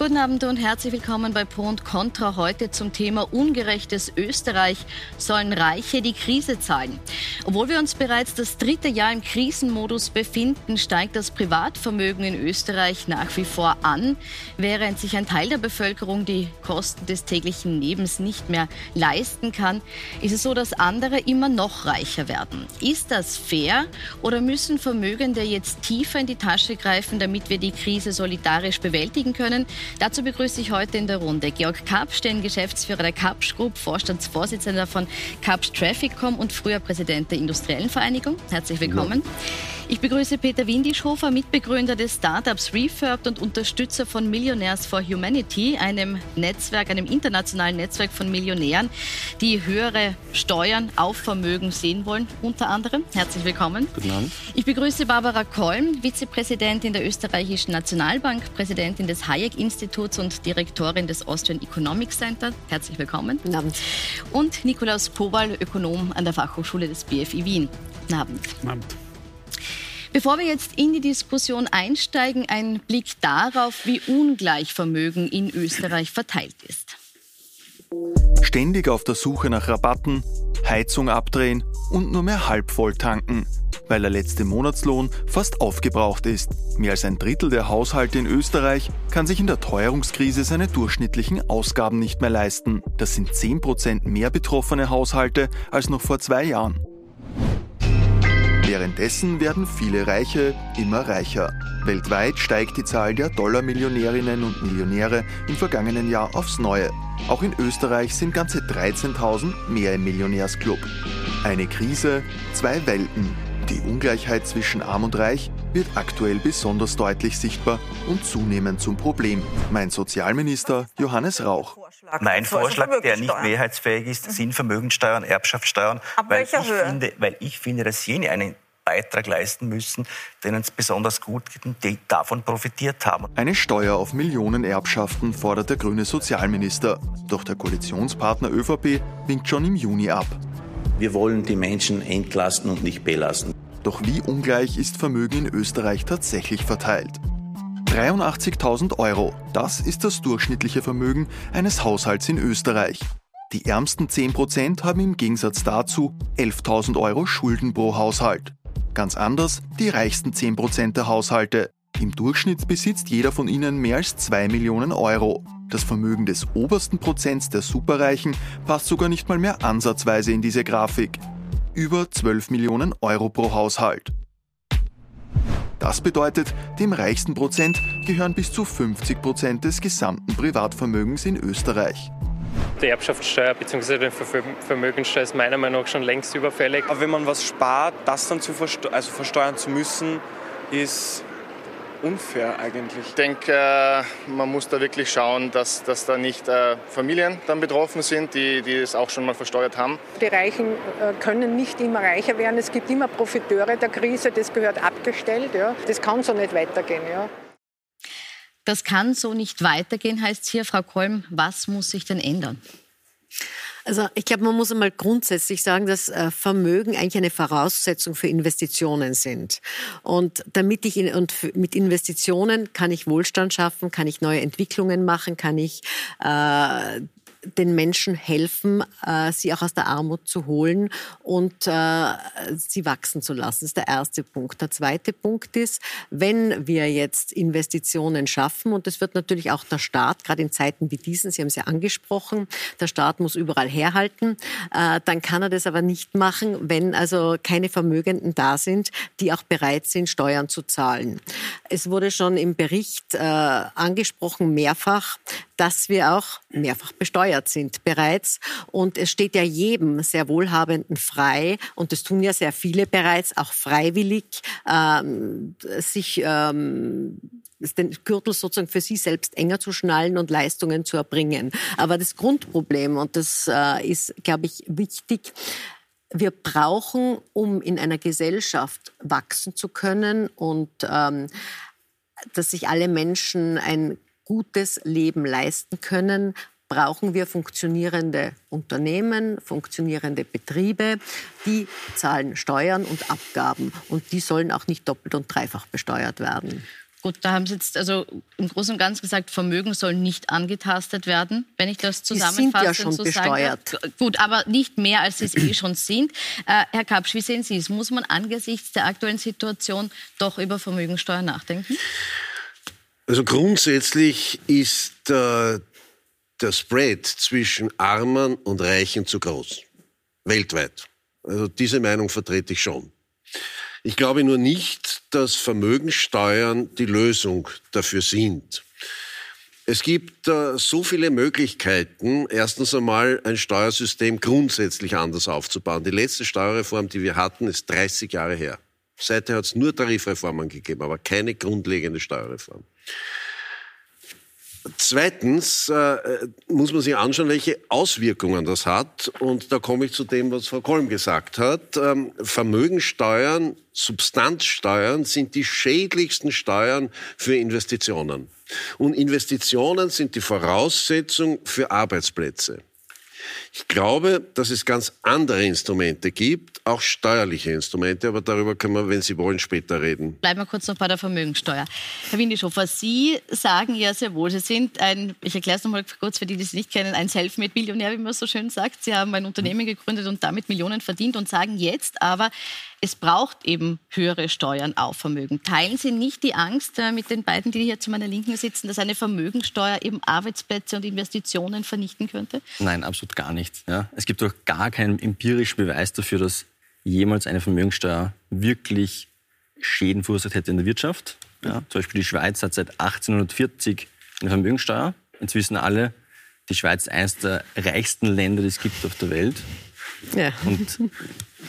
Guten Abend und herzlich willkommen bei Pro und Contra. Heute zum Thema ungerechtes Österreich. Sollen Reiche die Krise zahlen? Obwohl wir uns bereits das dritte Jahr im Krisenmodus befinden, steigt das Privatvermögen in Österreich nach wie vor an, während sich ein Teil der Bevölkerung die Kosten des täglichen Lebens nicht mehr leisten kann, ist es so, dass andere immer noch reicher werden. Ist das fair oder müssen Vermögende jetzt tiefer in die Tasche greifen, damit wir die Krise solidarisch bewältigen können? Dazu begrüße ich heute in der Runde Georg Kapsch, den Geschäftsführer der Kapsch Group, Vorstandsvorsitzender von Kapsch Trafficom und früher Präsident der Industriellen Vereinigung. Herzlich willkommen. Ja. Ich begrüße Peter Windischhofer, Mitbegründer des Startups Refurbed und Unterstützer von Millionaires for Humanity, einem Netzwerk, einem internationalen Netzwerk von Millionären, die höhere Steuern auf Vermögen sehen wollen, unter anderem. Herzlich willkommen. Guten Abend. Ich begrüße Barbara Kolm, Vizepräsidentin der Österreichischen Nationalbank, Präsidentin des Hayek-Instituts und Direktorin des Austrian Economic Center. Herzlich willkommen. Guten Abend. Und Nikolaus Kowal, Ökonom an der Fachhochschule des BFI Wien. Guten Abend. Guten Abend. Bevor wir jetzt in die Diskussion einsteigen, ein Blick darauf, wie ungleich Vermögen in Österreich verteilt ist. Ständig auf der Suche nach Rabatten, Heizung abdrehen und nur mehr halb voll tanken, weil der letzte Monatslohn fast aufgebraucht ist. Mehr als ein Drittel der Haushalte in Österreich kann sich in der Teuerungskrise seine durchschnittlichen Ausgaben nicht mehr leisten. Das sind 10% mehr betroffene Haushalte als noch vor zwei Jahren. Währenddessen werden viele Reiche immer reicher. Weltweit steigt die Zahl der Dollarmillionärinnen und Millionäre im vergangenen Jahr aufs Neue. Auch in Österreich sind ganze 13.000 mehr im Millionärsclub. Eine Krise, zwei Welten. Die Ungleichheit zwischen Arm und Reich wird aktuell besonders deutlich sichtbar und zunehmend zum Problem, meint Sozialminister Johannes Rauch. Mein Vorschlag, der nicht mehrheitsfähig ist, sind Vermögensteuern, Erbschaftssteuern, weil ich, finde, weil ich finde, dass jene einen Beitrag leisten müssen, denen es besonders gut geht und die davon profitiert haben. Eine Steuer auf Millionenerbschaften fordert der grüne Sozialminister. Doch der Koalitionspartner ÖVP winkt schon im Juni ab. Wir wollen die Menschen entlasten und nicht belasten. Doch wie ungleich ist Vermögen in Österreich tatsächlich verteilt? 83.000 Euro, das ist das durchschnittliche Vermögen eines Haushalts in Österreich. Die ärmsten 10% haben im Gegensatz dazu 11.000 Euro Schulden pro Haushalt. Ganz anders die reichsten 10% der Haushalte. Im Durchschnitt besitzt jeder von ihnen mehr als 2 Millionen Euro. Das Vermögen des obersten Prozents der Superreichen passt sogar nicht mal mehr ansatzweise in diese Grafik. Über 12 Millionen Euro pro Haushalt. Das bedeutet, dem reichsten Prozent gehören bis zu 50 Prozent des gesamten Privatvermögens in Österreich. Die Erbschaftssteuer bzw. die Vermögensteuer ist meiner Meinung nach schon längst überfällig. Aber wenn man was spart, das dann zu versteuern, also versteuern zu müssen, ist unfair eigentlich. Ich denke, äh, man muss da wirklich schauen, dass, dass da nicht äh, Familien dann betroffen sind, die, die es auch schon mal versteuert haben. Die Reichen äh, können nicht immer reicher werden. Es gibt immer Profiteure der Krise, das gehört abgestellt. Ja. Das kann so nicht weitergehen. Ja. Das kann so nicht weitergehen, heißt hier, Frau Kolm, was muss sich denn ändern? Also ich glaube, man muss einmal grundsätzlich sagen, dass äh, Vermögen eigentlich eine Voraussetzung für Investitionen sind. Und damit ich in, und mit Investitionen kann ich Wohlstand schaffen, kann ich neue Entwicklungen machen, kann ich äh, den Menschen helfen, äh, sie auch aus der Armut zu holen und äh, sie wachsen zu lassen. Das ist der erste Punkt. Der zweite Punkt ist, wenn wir jetzt Investitionen schaffen, und das wird natürlich auch der Staat, gerade in Zeiten wie diesen, Sie haben es ja angesprochen, der Staat muss überall herhalten, äh, dann kann er das aber nicht machen, wenn also keine Vermögenden da sind, die auch bereit sind, Steuern zu zahlen. Es wurde schon im Bericht angesprochen, mehrfach, dass wir auch mehrfach besteuert sind bereits. Und es steht ja jedem sehr Wohlhabenden frei, und das tun ja sehr viele bereits, auch freiwillig, ähm, sich ähm, den Gürtel sozusagen für sie selbst enger zu schnallen und Leistungen zu erbringen. Aber das Grundproblem, und das äh, ist, glaube ich, wichtig, wir brauchen, um in einer Gesellschaft wachsen zu können und ähm, dass sich alle Menschen ein gutes Leben leisten können, brauchen wir funktionierende Unternehmen, funktionierende Betriebe, die zahlen Steuern und Abgaben und die sollen auch nicht doppelt und dreifach besteuert werden. Gut, da haben Sie jetzt also im Großen und Ganzen gesagt, Vermögen soll nicht angetastet werden, wenn ich das zusammenfasse. Die sind ja schon so besteuert. Sagen. Gut, aber nicht mehr, als sie es eh schon sind. Äh, Herr Kapsch, wie sehen Sie es? Muss man angesichts der aktuellen Situation doch über Vermögensteuer nachdenken? Also grundsätzlich ist äh, der Spread zwischen Armen und Reichen zu groß. Weltweit. Also diese Meinung vertrete ich schon. Ich glaube nur nicht, dass Vermögensteuern die Lösung dafür sind. Es gibt äh, so viele Möglichkeiten, erstens einmal ein Steuersystem grundsätzlich anders aufzubauen. Die letzte Steuerreform, die wir hatten, ist 30 Jahre her. Seither hat es nur Tarifreformen gegeben, aber keine grundlegende Steuerreform. Zweitens äh, muss man sich anschauen, welche Auswirkungen das hat. Und da komme ich zu dem, was Frau Kolm gesagt hat. Ähm, Vermögensteuern, Substanzsteuern sind die schädlichsten Steuern für Investitionen. Und Investitionen sind die Voraussetzung für Arbeitsplätze. Ich glaube, dass es ganz andere Instrumente gibt, auch steuerliche Instrumente, aber darüber können wir, wenn Sie wollen, später reden. Bleiben wir kurz noch bei der Vermögensteuer. Herr Windischofer, Sie sagen ja sehr wohl, Sie sind ein, ich erkläre es nochmal kurz für die, die Sie nicht kennen, ein Selfmade-Billionär, wie man so schön sagt. Sie haben ein Unternehmen gegründet und damit Millionen verdient und sagen jetzt aber, es braucht eben höhere Steuern auf Vermögen. Teilen Sie nicht die Angst äh, mit den beiden, die hier zu meiner Linken sitzen, dass eine Vermögensteuer eben Arbeitsplätze und Investitionen vernichten könnte? Nein, absolut gar nicht. Ja. Es gibt doch gar keinen empirischen Beweis dafür, dass jemals eine Vermögensteuer wirklich Schäden verursacht hätte in der Wirtschaft. Ja. Zum Beispiel die Schweiz hat seit 1840 eine Vermögensteuer. Jetzt wissen alle, die Schweiz ist eines der reichsten Länder, die es gibt auf der Welt. Ja. Und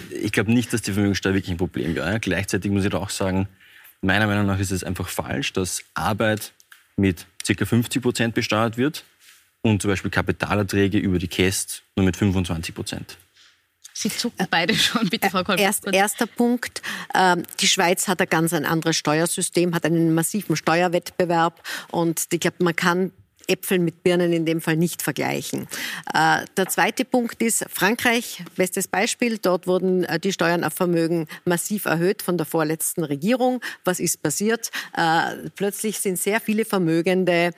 ich glaube nicht, dass die Vermögensteuer wirklich ein Problem wäre. Gleichzeitig muss ich auch sagen, meiner Meinung nach ist es einfach falsch, dass Arbeit mit ca. 50 Prozent besteuert wird und zum Beispiel Kapitalerträge über die Käst nur mit 25 Prozent. Sie zucken beide schon, bitte, Frau Kolb. Erst, erster Punkt. Ähm, die Schweiz hat ein ganz ein anderes Steuersystem, hat einen massiven Steuerwettbewerb und ich glaube, man kann Äpfel mit Birnen in dem Fall nicht vergleichen. Äh, der zweite Punkt ist Frankreich, bestes Beispiel. Dort wurden äh, die Steuern auf Vermögen massiv erhöht von der vorletzten Regierung. Was ist passiert? Äh, plötzlich sind sehr viele Vermögende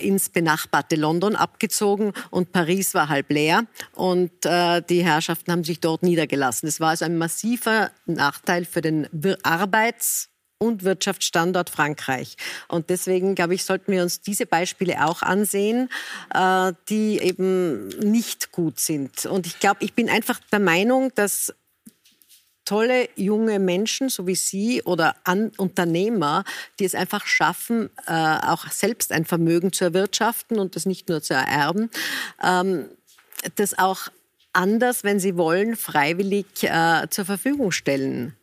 ins benachbarte London abgezogen und Paris war halb leer und die Herrschaften haben sich dort niedergelassen. Das war also ein massiver Nachteil für den Arbeits- und Wirtschaftsstandort Frankreich. Und deswegen, glaube ich, sollten wir uns diese Beispiele auch ansehen, äh, die eben nicht gut sind. Und ich glaube, ich bin einfach der Meinung, dass tolle junge Menschen, so wie Sie oder An Unternehmer, die es einfach schaffen, äh, auch selbst ein Vermögen zu erwirtschaften und das nicht nur zu ererben, ähm, das auch anders, wenn sie wollen, freiwillig äh, zur Verfügung stellen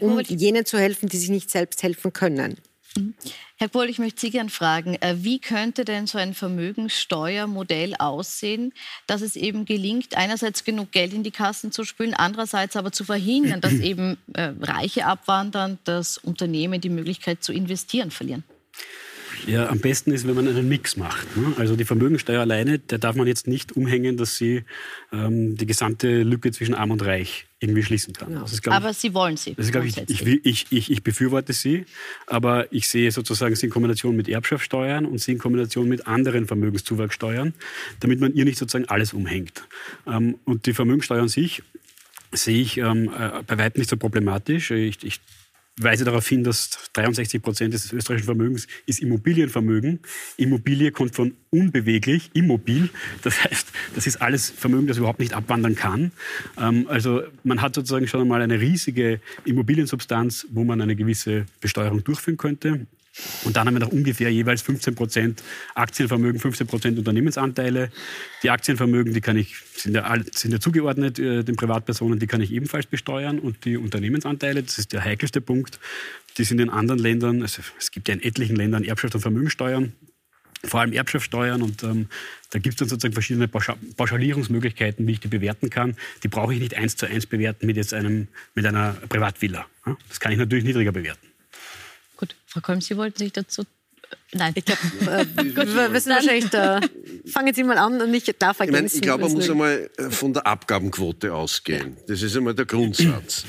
um jenen zu helfen, die sich nicht selbst helfen können. Mhm. Herr Kohl, ich möchte Sie gerne fragen, äh, wie könnte denn so ein Vermögenssteuermodell aussehen, dass es eben gelingt, einerseits genug Geld in die Kassen zu spülen, andererseits aber zu verhindern, dass eben äh, Reiche abwandern, dass Unternehmen die Möglichkeit zu investieren verlieren? Ja, am besten ist, wenn man einen Mix macht. Ne? Also die Vermögensteuer alleine, der darf man jetzt nicht umhängen, dass sie ähm, die gesamte Lücke zwischen Arm und Reich irgendwie schließen kann. Ja. Ist, aber ich, Sie wollen sie. Das ist, ich, ich, ich, ich, ich befürworte sie, aber ich sehe sozusagen sie in Kombination mit Erbschaftssteuern und sie in Kombination mit anderen Vermögenszuwachssteuern, damit man ihr nicht sozusagen alles umhängt. Ähm, und die Vermögenssteuer an sich sehe ich ähm, äh, bei weitem nicht so problematisch. Ich, ich weise darauf hin, dass 63 Prozent des österreichischen Vermögens ist Immobilienvermögen. Immobilie kommt von unbeweglich, immobil. Das heißt, das ist alles Vermögen, das überhaupt nicht abwandern kann. Ähm, also man hat sozusagen schon einmal eine riesige Immobiliensubstanz, wo man eine gewisse Besteuerung durchführen könnte. Und dann haben wir noch ungefähr jeweils 15 Prozent Aktienvermögen, 15 Prozent Unternehmensanteile. Die Aktienvermögen, die kann ich, sind ja, sind ja zugeordnet äh, den Privatpersonen, die kann ich ebenfalls besteuern. Und die Unternehmensanteile, das ist der heikelste Punkt, die sind in anderen Ländern, also es gibt ja in etlichen Ländern Erbschafts- und Vermögensteuern, vor allem Erbschaftssteuern. Und ähm, da gibt es dann sozusagen verschiedene Pauschalierungsmöglichkeiten, wie ich die bewerten kann. Die brauche ich nicht eins zu eins bewerten mit, jetzt einem, mit einer Privatvilla. Das kann ich natürlich niedriger bewerten. Gut, Frau Kolm, Sie wollten sich dazu Nein, ich glaube, äh, wir wissen wahrscheinlich, da, fangen Sie mal an und ich darf ergänzen. Ich, mein, ich glaube, man muss einmal äh, von der Abgabenquote ausgehen. Das ist einmal der Grundsatz.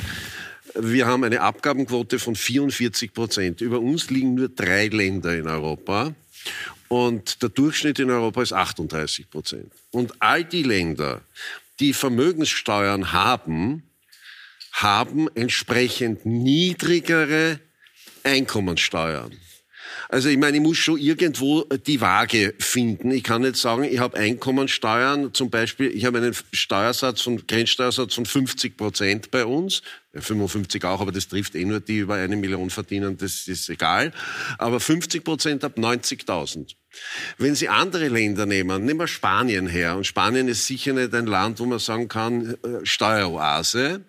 Wir haben eine Abgabenquote von 44 Prozent. Über uns liegen nur drei Länder in Europa. Und der Durchschnitt in Europa ist 38 Prozent. Und all die Länder, die Vermögenssteuern haben, haben entsprechend niedrigere Einkommensteuern. Also ich meine, ich muss schon irgendwo die Waage finden. Ich kann nicht sagen, ich habe Einkommensteuern, zum Beispiel, ich habe einen Steuersatz von, Grenzsteuersatz von 50 Prozent bei uns, 55 auch, aber das trifft eh nur die über eine Million verdienen, das ist egal. Aber 50 Prozent ab 90.000. Wenn Sie andere Länder nehmen, nehmen wir Spanien her, und Spanien ist sicher nicht ein Land, wo man sagen kann, äh, Steueroase,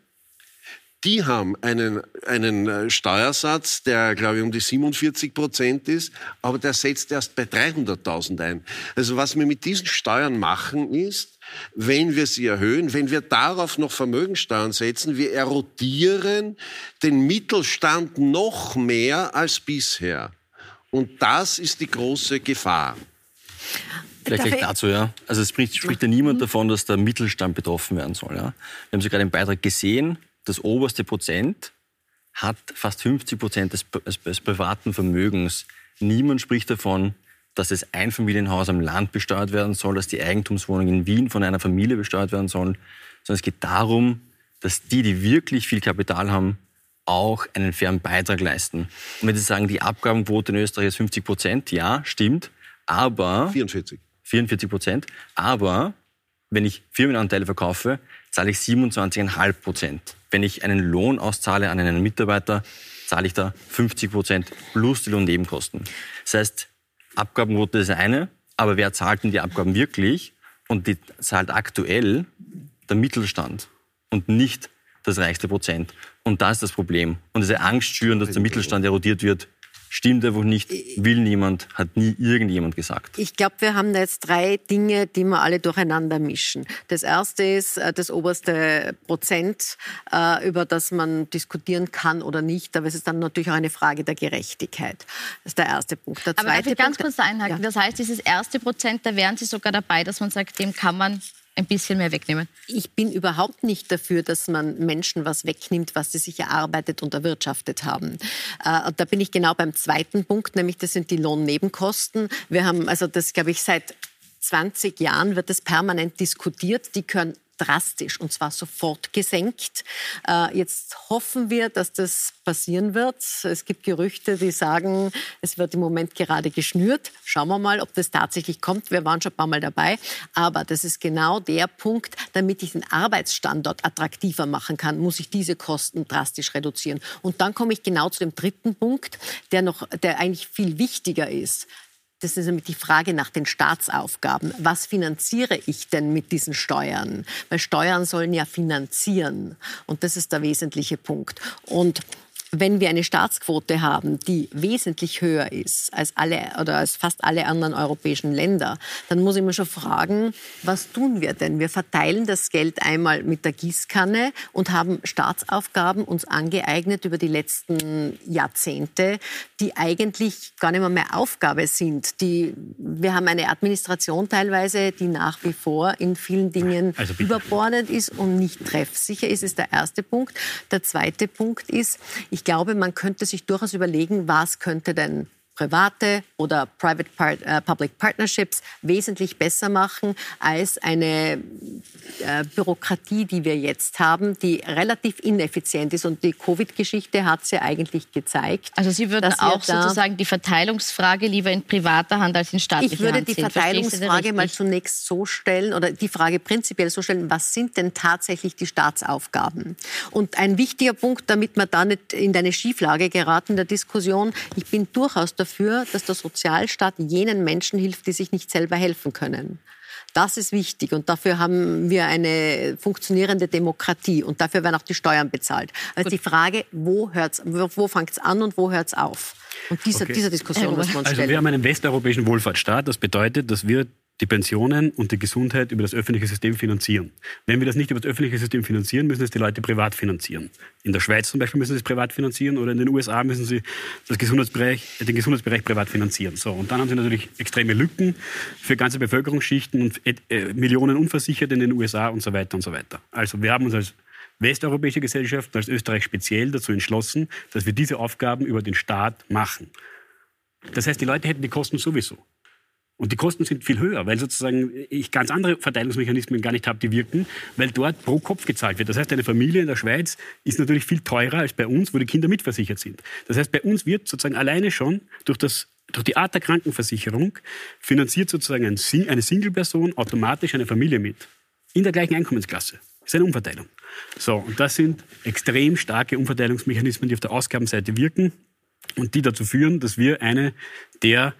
die haben einen, einen äh, Steuersatz, der, glaube ich, um die 47 Prozent ist, aber der setzt erst bei 300.000 ein. Also was wir mit diesen Steuern machen, ist, wenn wir sie erhöhen, wenn wir darauf noch Vermögensteuern setzen, wir erodieren den Mittelstand noch mehr als bisher. Und das ist die große Gefahr. Vielleicht gleich dazu, ja. Also es spricht, spricht ja niemand davon, dass der Mittelstand betroffen werden soll. Ja. Wir haben sogar den Beitrag gesehen, das oberste Prozent hat fast 50 Prozent des, des, privaten Vermögens. Niemand spricht davon, dass das Einfamilienhaus am Land besteuert werden soll, dass die Eigentumswohnung in Wien von einer Familie besteuert werden soll, sondern es geht darum, dass die, die wirklich viel Kapital haben, auch einen fairen Beitrag leisten. Und wenn Sie sagen, die Abgabenquote in Österreich ist 50 Prozent, ja, stimmt, aber... 44. 44 Prozent, aber wenn ich Firmenanteile verkaufe, zahle ich 27,5 Prozent. Wenn ich einen Lohn auszahle an einen Mitarbeiter, zahle ich da 50 Prozent plus die Lohnnebenkosten. Das heißt, Abgabenquote ist eine, aber wer zahlt denn die Abgaben wirklich? Und die zahlt aktuell der Mittelstand und nicht das reichste Prozent. Und da ist das Problem. Und diese Angst schüren, dass der Mittelstand erodiert wird, Stimmt einfach nicht, will niemand, hat nie irgendjemand gesagt. Ich glaube, wir haben da jetzt drei Dinge, die wir alle durcheinander mischen. Das erste ist äh, das oberste Prozent, äh, über das man diskutieren kann oder nicht. Aber es ist dann natürlich auch eine Frage der Gerechtigkeit. Das ist der erste Punkt. Der zweite Aber darf ich ganz Punkt, kurz einhaken? Ja. Das heißt, dieses erste Prozent, da wären Sie sogar dabei, dass man sagt, dem kann man ein bisschen mehr wegnehmen? Ich bin überhaupt nicht dafür, dass man Menschen was wegnimmt, was sie sich erarbeitet und erwirtschaftet haben. Äh, da bin ich genau beim zweiten Punkt, nämlich das sind die Lohnnebenkosten. Wir haben, also das glaube ich, seit 20 Jahren wird das permanent diskutiert. Die können drastisch und zwar sofort gesenkt. Äh, jetzt hoffen wir, dass das passieren wird. Es gibt Gerüchte, die sagen, es wird im Moment gerade geschnürt. Schauen wir mal, ob das tatsächlich kommt. Wir waren schon ein paar Mal dabei. Aber das ist genau der Punkt, damit ich den Arbeitsstandort attraktiver machen kann, muss ich diese Kosten drastisch reduzieren. Und dann komme ich genau zu dem dritten Punkt, der noch, der eigentlich viel wichtiger ist. Das ist nämlich die Frage nach den Staatsaufgaben. Was finanziere ich denn mit diesen Steuern? Weil Steuern sollen ja finanzieren. Und das ist der wesentliche Punkt. Und wenn wir eine Staatsquote haben, die wesentlich höher ist als alle oder als fast alle anderen europäischen Länder, dann muss ich mir schon fragen, was tun wir denn? Wir verteilen das Geld einmal mit der Gießkanne und haben Staatsaufgaben uns angeeignet über die letzten Jahrzehnte, die eigentlich gar nicht mehr, mehr Aufgabe sind. Die, wir haben eine Administration teilweise, die nach wie vor in vielen Dingen also überbordet ist und nicht treffsicher ist, ist der erste Punkt. Der zweite Punkt ist, ich ich glaube, man könnte sich durchaus überlegen, was könnte denn private oder private part, äh, public partnerships wesentlich besser machen als eine äh, Bürokratie, die wir jetzt haben, die relativ ineffizient ist. Und die Covid-Geschichte hat es ja eigentlich gezeigt. Also Sie würden auch sozusagen die Verteilungsfrage lieber in privater Hand als in staatlicher Hand Ich würde die Verteilungsfrage mal zunächst so stellen oder die Frage prinzipiell so stellen, was sind denn tatsächlich die Staatsaufgaben? Und ein wichtiger Punkt, damit wir da nicht in eine Schieflage geraten in der Diskussion, ich bin durchaus der dafür, dass der Sozialstaat jenen Menschen hilft, die sich nicht selber helfen können. Das ist wichtig und dafür haben wir eine funktionierende Demokratie und dafür werden auch die Steuern bezahlt. Also Gut. die Frage, wo, hört's, wo fängt es an und wo hört es auf? Und diese, okay. dieser Diskussion muss man uns stellen. Also wir haben einen westeuropäischen Wohlfahrtsstaat. Das bedeutet, dass wir die Pensionen und die Gesundheit über das öffentliche System finanzieren. Wenn wir das nicht über das öffentliche System finanzieren, müssen es die Leute privat finanzieren. In der Schweiz zum Beispiel müssen sie es privat finanzieren oder in den USA müssen sie das Gesundheitsbereich, den Gesundheitsbereich privat finanzieren. So, und dann haben sie natürlich extreme Lücken für ganze Bevölkerungsschichten und äh, Millionen Unversicherte in den USA und so weiter und so weiter. Also wir haben uns als westeuropäische Gesellschaften, als Österreich speziell dazu entschlossen, dass wir diese Aufgaben über den Staat machen. Das heißt, die Leute hätten die Kosten sowieso. Und die Kosten sind viel höher, weil sozusagen ich ganz andere Verteilungsmechanismen gar nicht habe, die wirken, weil dort pro Kopf gezahlt wird. Das heißt, eine Familie in der Schweiz ist natürlich viel teurer als bei uns, wo die Kinder mitversichert sind. Das heißt, bei uns wird sozusagen alleine schon durch, das, durch die Art der Krankenversicherung finanziert sozusagen ein, eine Single-Person automatisch eine Familie mit. In der gleichen Einkommensklasse. Das ist eine Umverteilung. So, und das sind extrem starke Umverteilungsmechanismen, die auf der Ausgabenseite wirken und die dazu führen, dass wir eine der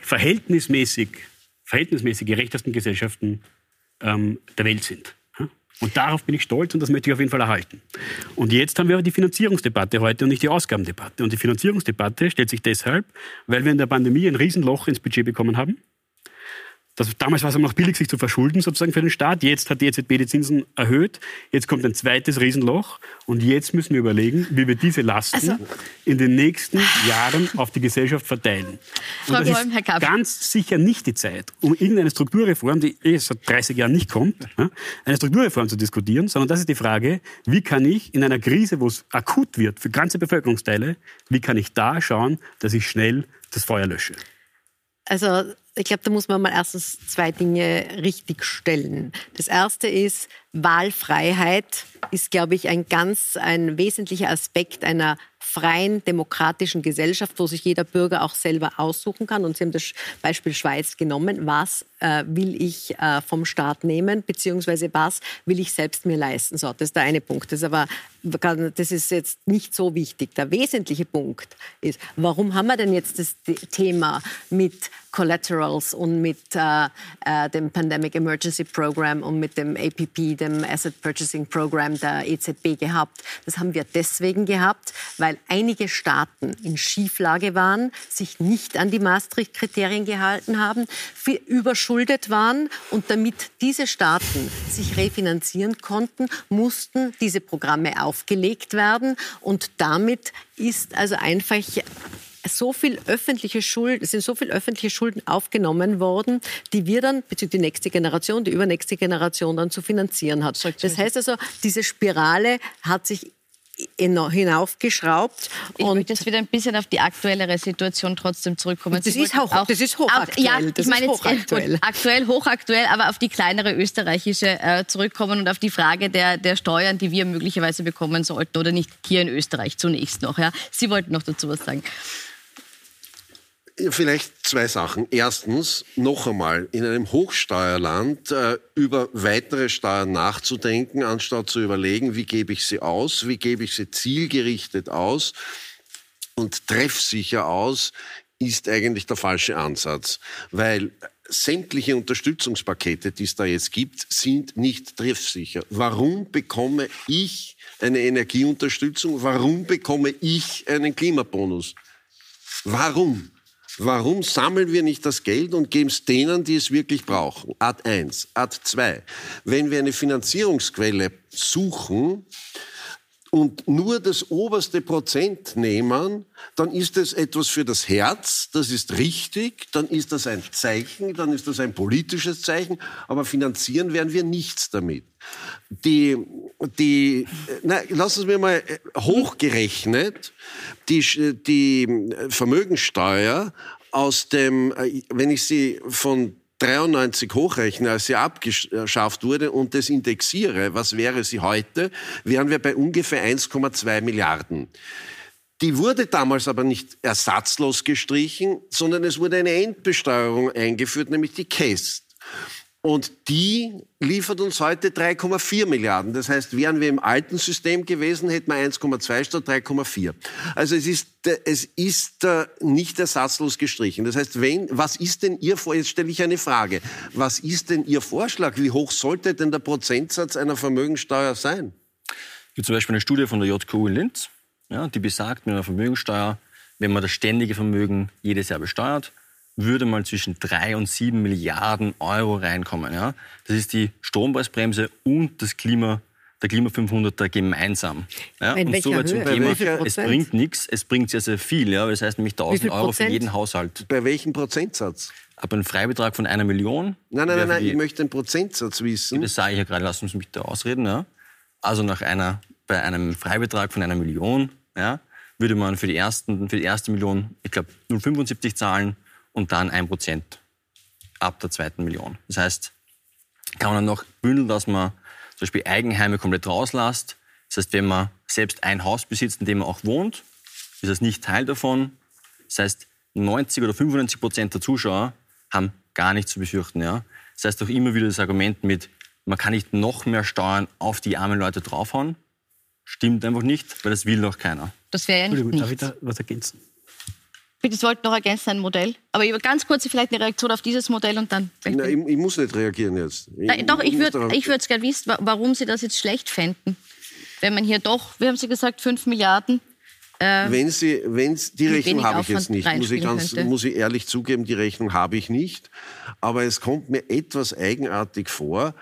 verhältnismäßig, verhältnismäßig gerechtesten Gesellschaften ähm, der Welt sind. Und darauf bin ich stolz und das möchte ich auf jeden Fall erhalten. Und jetzt haben wir aber die Finanzierungsdebatte heute und nicht die Ausgabendebatte. Und die Finanzierungsdebatte stellt sich deshalb, weil wir in der Pandemie ein Riesenloch ins Budget bekommen haben das, damals war es noch billig, sich zu verschulden sozusagen für den Staat. Jetzt hat die EZB die Zinsen erhöht. Jetzt kommt ein zweites Riesenloch. Und jetzt müssen wir überlegen, wie wir diese Lasten also, in den nächsten Jahren auf die Gesellschaft verteilen. Frau und das Bäum, ist ganz sicher nicht die Zeit, um irgendeine Strukturreform, die eh seit 30 Jahren nicht kommt, eine Strukturreform zu diskutieren, sondern das ist die Frage, wie kann ich in einer Krise, wo es akut wird für ganze Bevölkerungsteile, wie kann ich da schauen, dass ich schnell das Feuer lösche? Also ich glaube, da muss man mal erstens zwei Dinge richtig stellen. Das erste ist, Wahlfreiheit ist, glaube ich, ein ganz, ein wesentlicher Aspekt einer freien, demokratischen Gesellschaft, wo sich jeder Bürger auch selber aussuchen kann. Und Sie haben das Beispiel Schweiz genommen. Was äh, will ich äh, vom Staat nehmen, beziehungsweise was will ich selbst mir leisten? So, das ist der eine Punkt. Das ist aber, das ist jetzt nicht so wichtig. Der wesentliche Punkt ist, warum haben wir denn jetzt das Thema mit Collaterals und mit äh, äh dem Pandemic Emergency Program und mit dem APP, dem Asset Purchasing Program der EZB gehabt. Das haben wir deswegen gehabt, weil einige Staaten in Schieflage waren, sich nicht an die Maastricht-Kriterien gehalten haben, überschuldet waren und damit diese Staaten sich refinanzieren konnten, mussten diese Programme aufgelegt werden und damit ist also einfach so viel öffentliche Schulden, sind so viel öffentliche Schulden aufgenommen worden, die wir dann, beziehungsweise die nächste Generation, die übernächste Generation dann zu finanzieren hat. Das heißt also, diese Spirale hat sich hinaufgeschraubt. Ich und möchte jetzt wieder ein bisschen auf die aktuellere Situation trotzdem zurückkommen. Das, ist, hoch, auch, das ist hochaktuell. ja, das ich meine jetzt hochaktuell. aktuell, hochaktuell, aber auf die kleinere österreichische äh, zurückkommen und auf die Frage der, der Steuern, die wir möglicherweise bekommen sollten oder nicht hier in Österreich zunächst noch. Ja. Sie wollten noch dazu was sagen. Vielleicht zwei Sachen. Erstens, noch einmal, in einem Hochsteuerland äh, über weitere Steuern nachzudenken, anstatt zu überlegen, wie gebe ich sie aus, wie gebe ich sie zielgerichtet aus und treffsicher aus, ist eigentlich der falsche Ansatz. Weil sämtliche Unterstützungspakete, die es da jetzt gibt, sind nicht treffsicher. Warum bekomme ich eine Energieunterstützung? Warum bekomme ich einen Klimabonus? Warum? Warum sammeln wir nicht das Geld und geben es denen, die es wirklich brauchen? Art 1. Art 2. Wenn wir eine Finanzierungsquelle suchen, und nur das oberste Prozent nehmen, dann ist es etwas für das Herz, das ist richtig, dann ist das ein Zeichen, dann ist das ein politisches Zeichen, aber finanzieren werden wir nichts damit. Die, die, na, lassen Sie mir mal äh, hochgerechnet, die, die Vermögensteuer aus dem, äh, wenn ich sie von 93 hochrechne, als sie abgeschafft wurde und das indexiere, was wäre sie heute, wären wir bei ungefähr 1,2 Milliarden. Die wurde damals aber nicht ersatzlos gestrichen, sondern es wurde eine Endbesteuerung eingeführt, nämlich die KEST. Und die liefert uns heute 3,4 Milliarden. Das heißt, wären wir im alten System gewesen, hätten wir 1,2 statt 3,4. Also es ist, es ist äh, nicht ersatzlos gestrichen. Das heißt, wenn, was ist denn Ihr, jetzt stelle ich eine Frage, was ist denn Ihr Vorschlag? Wie hoch sollte denn der Prozentsatz einer Vermögensteuer sein? Es gibt zum Beispiel eine Studie von der JKU in Linz, ja, die besagt, mit einer Vermögensteuer, wenn man das ständige Vermögen jedes Jahr besteuert, würde mal zwischen drei und sieben Milliarden Euro reinkommen. Ja? Das ist die Strompreisbremse und das Klima, der Klima 500er gemeinsam. Ja? In und so Höhe? zum Thema, es bringt nichts, es bringt sehr, sehr viel. Ja? Das heißt nämlich 1000 Euro für jeden Haushalt. Bei welchem Prozentsatz? Aber ein Freibetrag von einer Million. Nein, nein, nein, nein ich möchte einen Prozentsatz wissen. Das sage ich ja gerade, lassen Sie mich da ausreden. Ja? Also nach einer, bei einem Freibetrag von einer Million ja, würde man für die, ersten, für die erste Million, ich glaube, 0,75 zahlen und dann 1% ab der zweiten Million. Das heißt, kann man dann noch bündeln, dass man zum Beispiel Eigenheime komplett rauslässt. Das heißt, wenn man selbst ein Haus besitzt, in dem man auch wohnt, ist das nicht Teil davon. Das heißt, 90 oder 95 Prozent der Zuschauer haben gar nichts zu befürchten. Ja? Das heißt auch immer wieder das Argument mit, man kann nicht noch mehr Steuern auf die armen Leute draufhauen. Stimmt einfach nicht, weil das will noch keiner. Das wäre ja nicht Darf ich da was ergänzen? Bitte, Sie wollten noch ergänzen ein Modell. Aber ganz kurz vielleicht eine Reaktion auf dieses Modell und dann. Nein, ich, ich, muss nicht reagieren jetzt. Ich, Nein, doch, ich würde es gerne wissen, warum Sie das jetzt schlecht fänden. Wenn man hier doch, wie haben Sie gesagt, 5 Milliarden äh, wenn Sie, wenn die Rechnung habe ich jetzt nicht, muss ich, ganz, muss ich ehrlich zugeben, die Rechnung habe ich nicht. Aber es kommt mir etwas eigenartig vor,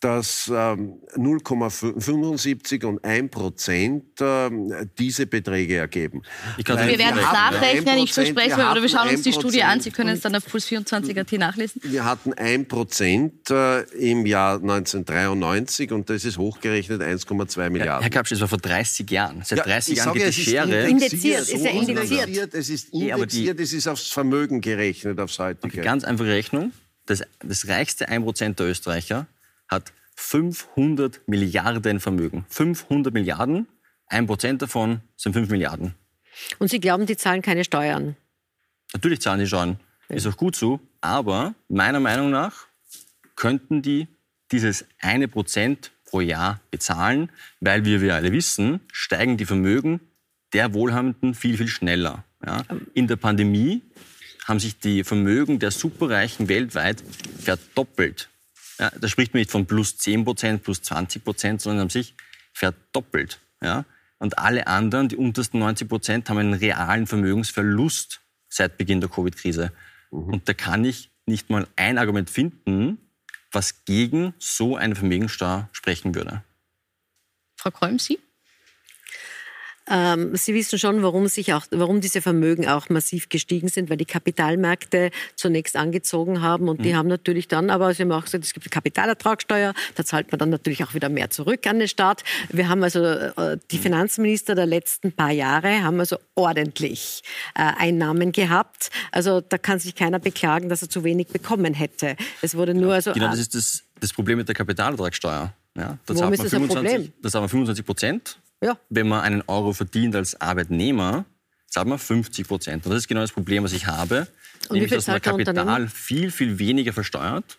dass ähm, 0,75 und 1 Prozent ähm, diese Beträge ergeben. wir werden es nachrechnen, ich verspreche mal, oder wir schauen uns die Studie an, Sie können es dann auf Puls24.at nachlesen. Wir hatten 1 Prozent äh, im Jahr 1993 und das ist hochgerechnet 1,2 Milliarden. Herr Kapsch, das war vor 30 Jahren. Seit 30 ja, Jahren gibt es Schere. Indiziert, ist ja indiziert. Es ist indiziert, es ist aufs Vermögen gerechnet, aufs heutige. Okay, ganz einfache Rechnung. Das, das reichste 1 Prozent der Österreicher hat 500 Milliarden Vermögen. 500 Milliarden, ein Prozent davon sind 5 Milliarden. Und Sie glauben, die zahlen keine Steuern? Natürlich zahlen die Steuern. Ist auch gut so. Aber meiner Meinung nach könnten die dieses eine Prozent pro Jahr bezahlen, weil wie wir alle wissen, steigen die Vermögen der Wohlhabenden viel, viel schneller. Ja? In der Pandemie haben sich die Vermögen der Superreichen weltweit verdoppelt. Ja, da spricht man nicht von plus 10 Prozent, plus 20 Prozent, sondern haben sich verdoppelt. Ja? Und alle anderen, die untersten 90 Prozent, haben einen realen Vermögensverlust seit Beginn der Covid-Krise. Mhm. Und da kann ich nicht mal ein Argument finden, was gegen so eine Vermögensteuer sprechen würde. Frau Kolm, Sie? Ähm, Sie wissen schon, warum, sich auch, warum diese Vermögen auch massiv gestiegen sind, weil die Kapitalmärkte zunächst angezogen haben und mhm. die haben natürlich dann, aber Sie haben auch gesagt, es gibt eine Kapitalertragssteuer, da zahlt man dann natürlich auch wieder mehr zurück an den Staat. Wir haben also, äh, die Finanzminister der letzten paar Jahre haben also ordentlich äh, Einnahmen gehabt. Also da kann sich keiner beklagen, dass er zu wenig bekommen hätte. Es wurde nur also. Genau, das ist das, das Problem mit der Kapitalertragssteuer. Ja, da ist das 25, ein Problem? Da zahlt man 25 Prozent ja. Wenn man einen Euro verdient als Arbeitnehmer, zahlt man 50 Prozent. Und das ist genau das Problem, was ich habe. Und nämlich, dass man Kapital viel, viel weniger versteuert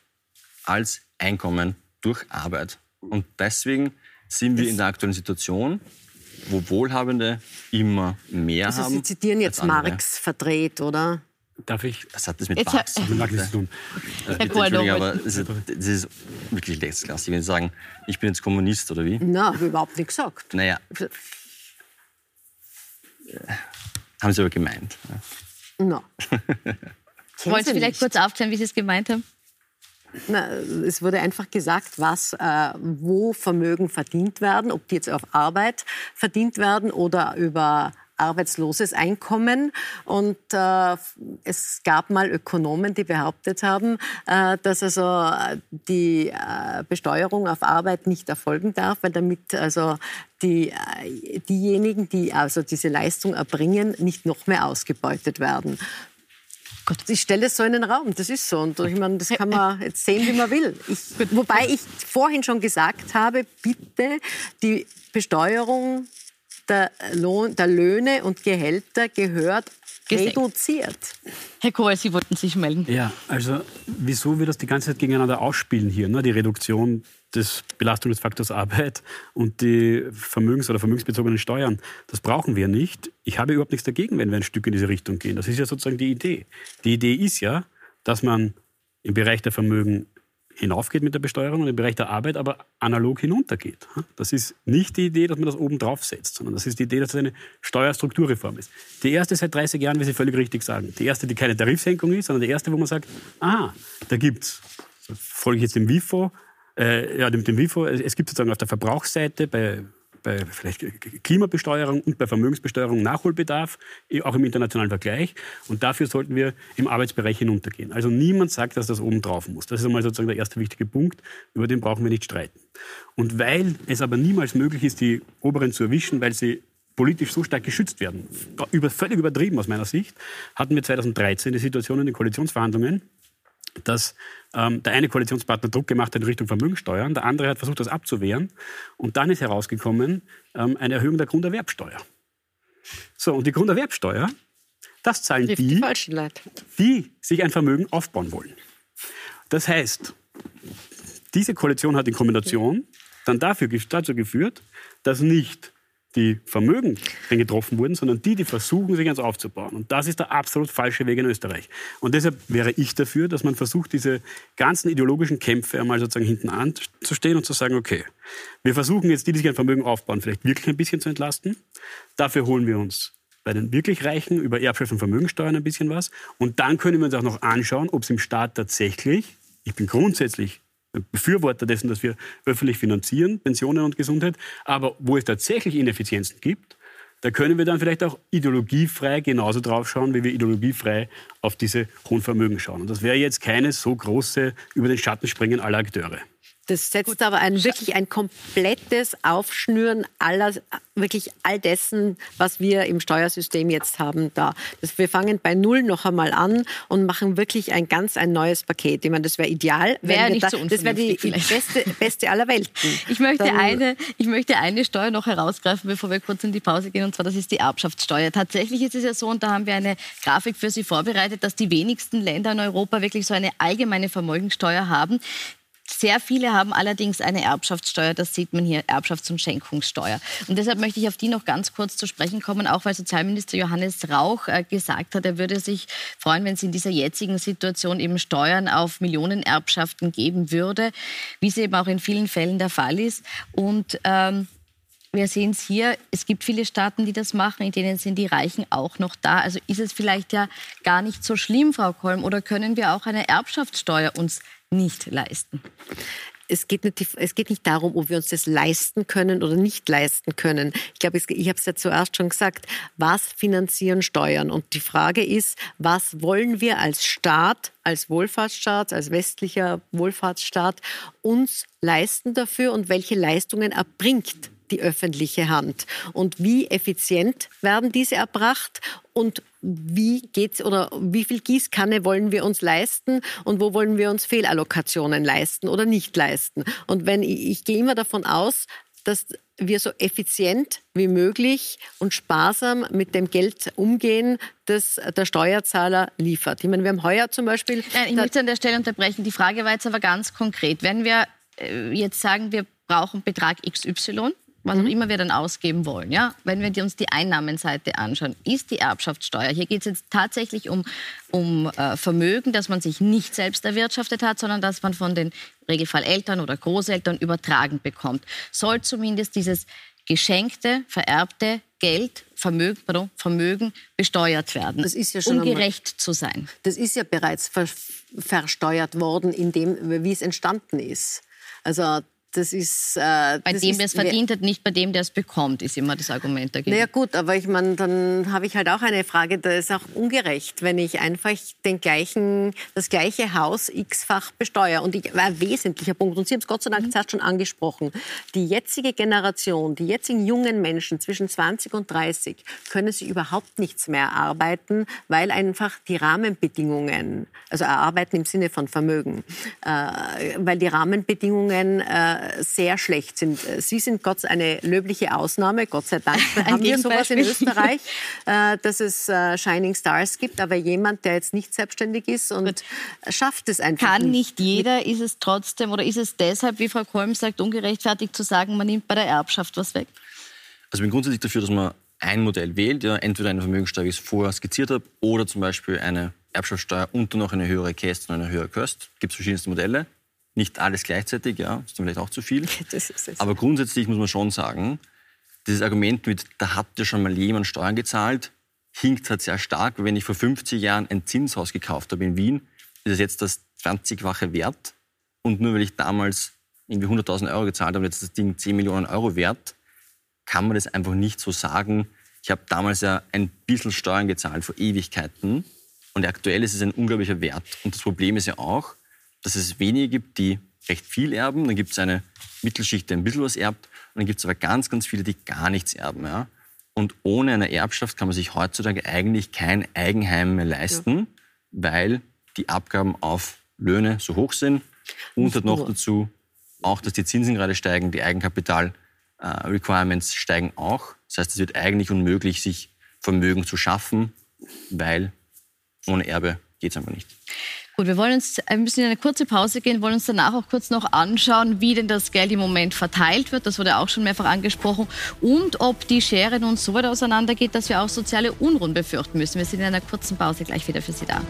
als Einkommen durch Arbeit. Und deswegen sind wir in der aktuellen Situation, wo Wohlhabende immer mehr also haben. Sie zitieren jetzt Marx verdreht, oder? Darf ich? Was hat das mit Jetzt Marx zu tun? Äh, Entschuldigung, aber das ist, das ist wirklich letztklassig, wenn Sie sagen, ich bin jetzt Kommunist oder wie? Nein, habe ich überhaupt nicht gesagt. Naja. Haben Sie aber gemeint. No. Wollen Sie vielleicht kurz aufklären, wie Sie es gemeint haben? Na, es wurde einfach gesagt, was, äh, wo Vermögen verdient werden, ob die jetzt auf Arbeit verdient werden oder über arbeitsloses Einkommen. Und äh, es gab mal Ökonomen, die behauptet haben, äh, dass also die äh, Besteuerung auf Arbeit nicht erfolgen darf, weil damit also die, äh, diejenigen, die also diese Leistung erbringen, nicht noch mehr ausgebeutet werden. Gott, ich stelle es so in den Raum, das ist so. Und ich meine, das kann man jetzt sehen, wie man will. Ich, wobei ich vorhin schon gesagt habe, bitte die Besteuerung der, Lohn, der Löhne und Gehälter gehört reduziert. Herr Kohl, Sie wollten sich melden. Ja, also wieso wir das die ganze Zeit gegeneinander ausspielen hier? Ne? Die Reduktion des Belastungsfaktors Arbeit und die vermögens- oder vermögensbezogenen Steuern. Das brauchen wir nicht. Ich habe überhaupt nichts dagegen, wenn wir ein Stück in diese Richtung gehen. Das ist ja sozusagen die Idee. Die Idee ist ja, dass man im Bereich der Vermögen hinaufgeht mit der Besteuerung und im Bereich der Arbeit aber analog hinuntergeht. Das ist nicht die Idee, dass man das oben drauf setzt, sondern das ist die Idee, dass es eine Steuerstrukturreform ist. Die erste seit 30 Jahren, wie Sie völlig richtig sagen. Die erste, die keine Tarifsenkung ist, sondern die erste, wo man sagt, aha, da gibt's, folge ich jetzt dem WIFO, äh, ja, dem, dem WIFO, es gibt sozusagen auf der Verbrauchsseite bei bei vielleicht Klimabesteuerung und bei Vermögensbesteuerung Nachholbedarf, eh, auch im internationalen Vergleich. Und dafür sollten wir im Arbeitsbereich hinuntergehen. Also niemand sagt, dass das oben drauf muss. Das ist einmal sozusagen der erste wichtige Punkt. Über den brauchen wir nicht streiten. Und weil es aber niemals möglich ist, die Oberen zu erwischen, weil sie politisch so stark geschützt werden, über, völlig übertrieben aus meiner Sicht, hatten wir 2013 die Situation in den Koalitionsverhandlungen, dass ähm, der eine Koalitionspartner Druck gemacht hat in Richtung Vermögensteuern, der andere hat versucht, das abzuwehren. Und dann ist herausgekommen ähm, eine Erhöhung der Grunderwerbsteuer. So, und die Grunderwerbsteuer, das zahlen die, die, die sich ein Vermögen aufbauen wollen. Das heißt, diese Koalition hat in Kombination dann dafür, dazu geführt, dass nicht die Vermögen getroffen wurden, sondern die, die versuchen, sich eins aufzubauen. Und das ist der absolut falsche Weg in Österreich. Und deshalb wäre ich dafür, dass man versucht, diese ganzen ideologischen Kämpfe einmal sozusagen hinten anzustehen und zu sagen, okay, wir versuchen jetzt die, die sich ein Vermögen aufbauen, vielleicht wirklich ein bisschen zu entlasten. Dafür holen wir uns bei den wirklich Reichen über Erbschafts- und Vermögensteuern ein bisschen was. Und dann können wir uns auch noch anschauen, ob es im Staat tatsächlich, ich bin grundsätzlich Befürworter dessen, dass wir öffentlich finanzieren, Pensionen und Gesundheit. Aber wo es tatsächlich Ineffizienzen gibt, da können wir dann vielleicht auch ideologiefrei genauso drauf schauen, wie wir ideologiefrei auf diese hohen Vermögen schauen. Und das wäre jetzt keine so große über den Schatten springen aller Akteure. Das setzt Gut. aber ein, wirklich ein komplettes Aufschnüren aller, wirklich all dessen, was wir im Steuersystem jetzt haben, da. Das, wir fangen bei Null noch einmal an und machen wirklich ein ganz ein neues Paket. Ich meine, das wäre ideal. Wär nicht da, so das wäre die beste, beste aller Welten. Ich möchte, Dann, eine, ich möchte eine Steuer noch herausgreifen, bevor wir kurz in die Pause gehen, und zwar das ist die Erbschaftssteuer. Tatsächlich ist es ja so, und da haben wir eine Grafik für Sie vorbereitet, dass die wenigsten Länder in Europa wirklich so eine allgemeine Vermögensteuer haben. Sehr viele haben allerdings eine Erbschaftssteuer, das sieht man hier, Erbschafts- und Schenkungssteuer. Und deshalb möchte ich auf die noch ganz kurz zu sprechen kommen, auch weil Sozialminister Johannes Rauch äh, gesagt hat, er würde sich freuen, wenn es in dieser jetzigen Situation eben Steuern auf Millionenerbschaften geben würde, wie es eben auch in vielen Fällen der Fall ist. Und ähm, wir sehen es hier, es gibt viele Staaten, die das machen, in denen sind die Reichen auch noch da. Also ist es vielleicht ja gar nicht so schlimm, Frau Kolm, oder können wir auch eine Erbschaftssteuer uns nicht leisten? es geht, nicht, es geht nicht darum, ob wir uns das leisten können oder nicht leisten können. Ich glaube, ich habe es ja zuerst schon gesagt, was finanzieren Steuern? Und die Frage ist, was wollen wir als Staat, als Wohlfahrtsstaat, als westlicher Wohlfahrtsstaat uns leisten dafür und welche Leistungen erbringt die öffentliche Hand. Und wie effizient werden diese erbracht und wie geht's oder wie viel Gießkanne wollen wir uns leisten und wo wollen wir uns Fehlallokationen leisten oder nicht leisten? Und wenn ich, ich gehe immer davon aus, dass wir so effizient wie möglich und sparsam mit dem Geld umgehen, das der Steuerzahler liefert. Ich meine, wir haben heuer zum Beispiel. Nein, ich möchte an der Stelle unterbrechen. Die Frage war jetzt aber ganz konkret. Wenn wir äh, jetzt sagen, wir brauchen Betrag XY, was auch mhm. immer wir dann ausgeben wollen. Ja? Wenn wir uns die Einnahmenseite anschauen, ist die Erbschaftssteuer. Hier geht es jetzt tatsächlich um, um äh, Vermögen, das man sich nicht selbst erwirtschaftet hat, sondern das man von den Regelfall Eltern oder Großeltern übertragen bekommt. Soll zumindest dieses geschenkte, vererbte Geld, Vermögen, pardon, Vermögen besteuert werden, das ist ja schon um gerecht zu sein. Das ist ja bereits ver versteuert worden, in dem, wie es entstanden ist. Also das ist. Äh, bei das dem, der es verdient hat, nicht bei dem, der es bekommt, ist immer das Argument dagegen. Naja, gut, aber ich meine, dann habe ich halt auch eine Frage, das ist auch ungerecht, wenn ich einfach den gleichen, das gleiche Haus x-fach besteuere. Und ich, ein wesentlicher Punkt, und Sie haben es Gott sei Dank mhm. schon angesprochen, die jetzige Generation, die jetzigen jungen Menschen zwischen 20 und 30 können sich überhaupt nichts mehr erarbeiten, weil einfach die Rahmenbedingungen, also erarbeiten im Sinne von Vermögen, äh, weil die Rahmenbedingungen äh, sehr schlecht sind. Sie sind Gott eine löbliche Ausnahme, Gott sei Dank haben wir sowas in Österreich, äh, dass es äh, Shining Stars gibt, aber jemand, der jetzt nicht selbstständig ist und Gut. schafft es einfach Kann nicht jeder, ist es trotzdem oder ist es deshalb, wie Frau Kolm sagt, ungerechtfertigt zu sagen, man nimmt bei der Erbschaft was weg? Also ich bin grundsätzlich dafür, dass man ein Modell wählt, ja, entweder eine Vermögenssteuer, wie ich es vorher skizziert habe, oder zum Beispiel eine Erbschaftssteuer und dann noch eine höhere Käst und eine höhere Kost. Gibt es verschiedenste Modelle. Nicht alles gleichzeitig, ja, ist dann vielleicht auch zu viel. Aber grundsätzlich muss man schon sagen, dieses Argument mit, da hat ja schon mal jemand Steuern gezahlt, hinkt halt sehr stark. Wenn ich vor 50 Jahren ein Zinshaus gekauft habe in Wien, ist es jetzt das 20-fache wert. Und nur weil ich damals irgendwie 100.000 Euro gezahlt habe, jetzt ist das Ding 10 Millionen Euro wert, kann man das einfach nicht so sagen. Ich habe damals ja ein bisschen Steuern gezahlt vor Ewigkeiten und aktuell ist es ein unglaublicher Wert. Und das Problem ist ja auch, dass es wenige gibt, die recht viel erben. Dann gibt es eine Mittelschicht, die ein bisschen was erbt. Und dann gibt es aber ganz, ganz viele, die gar nichts erben. Ja? Und ohne eine Erbschaft kann man sich heutzutage eigentlich kein Eigenheim mehr leisten, ja. weil die Abgaben auf Löhne so hoch sind. Und hat noch dazu auch, dass die Zinsen gerade steigen, die Eigenkapital-Requirements äh, steigen auch. Das heißt, es wird eigentlich unmöglich, sich Vermögen zu schaffen, weil ohne Erbe geht es einfach nicht. Gut, wir wollen uns ein bisschen in eine kurze Pause gehen, wollen uns danach auch kurz noch anschauen, wie denn das Geld im Moment verteilt wird. Das wurde auch schon mehrfach angesprochen. Und ob die Schere nun so weit auseinandergeht, dass wir auch soziale Unruhen befürchten müssen. Wir sind in einer kurzen Pause gleich wieder für Sie da.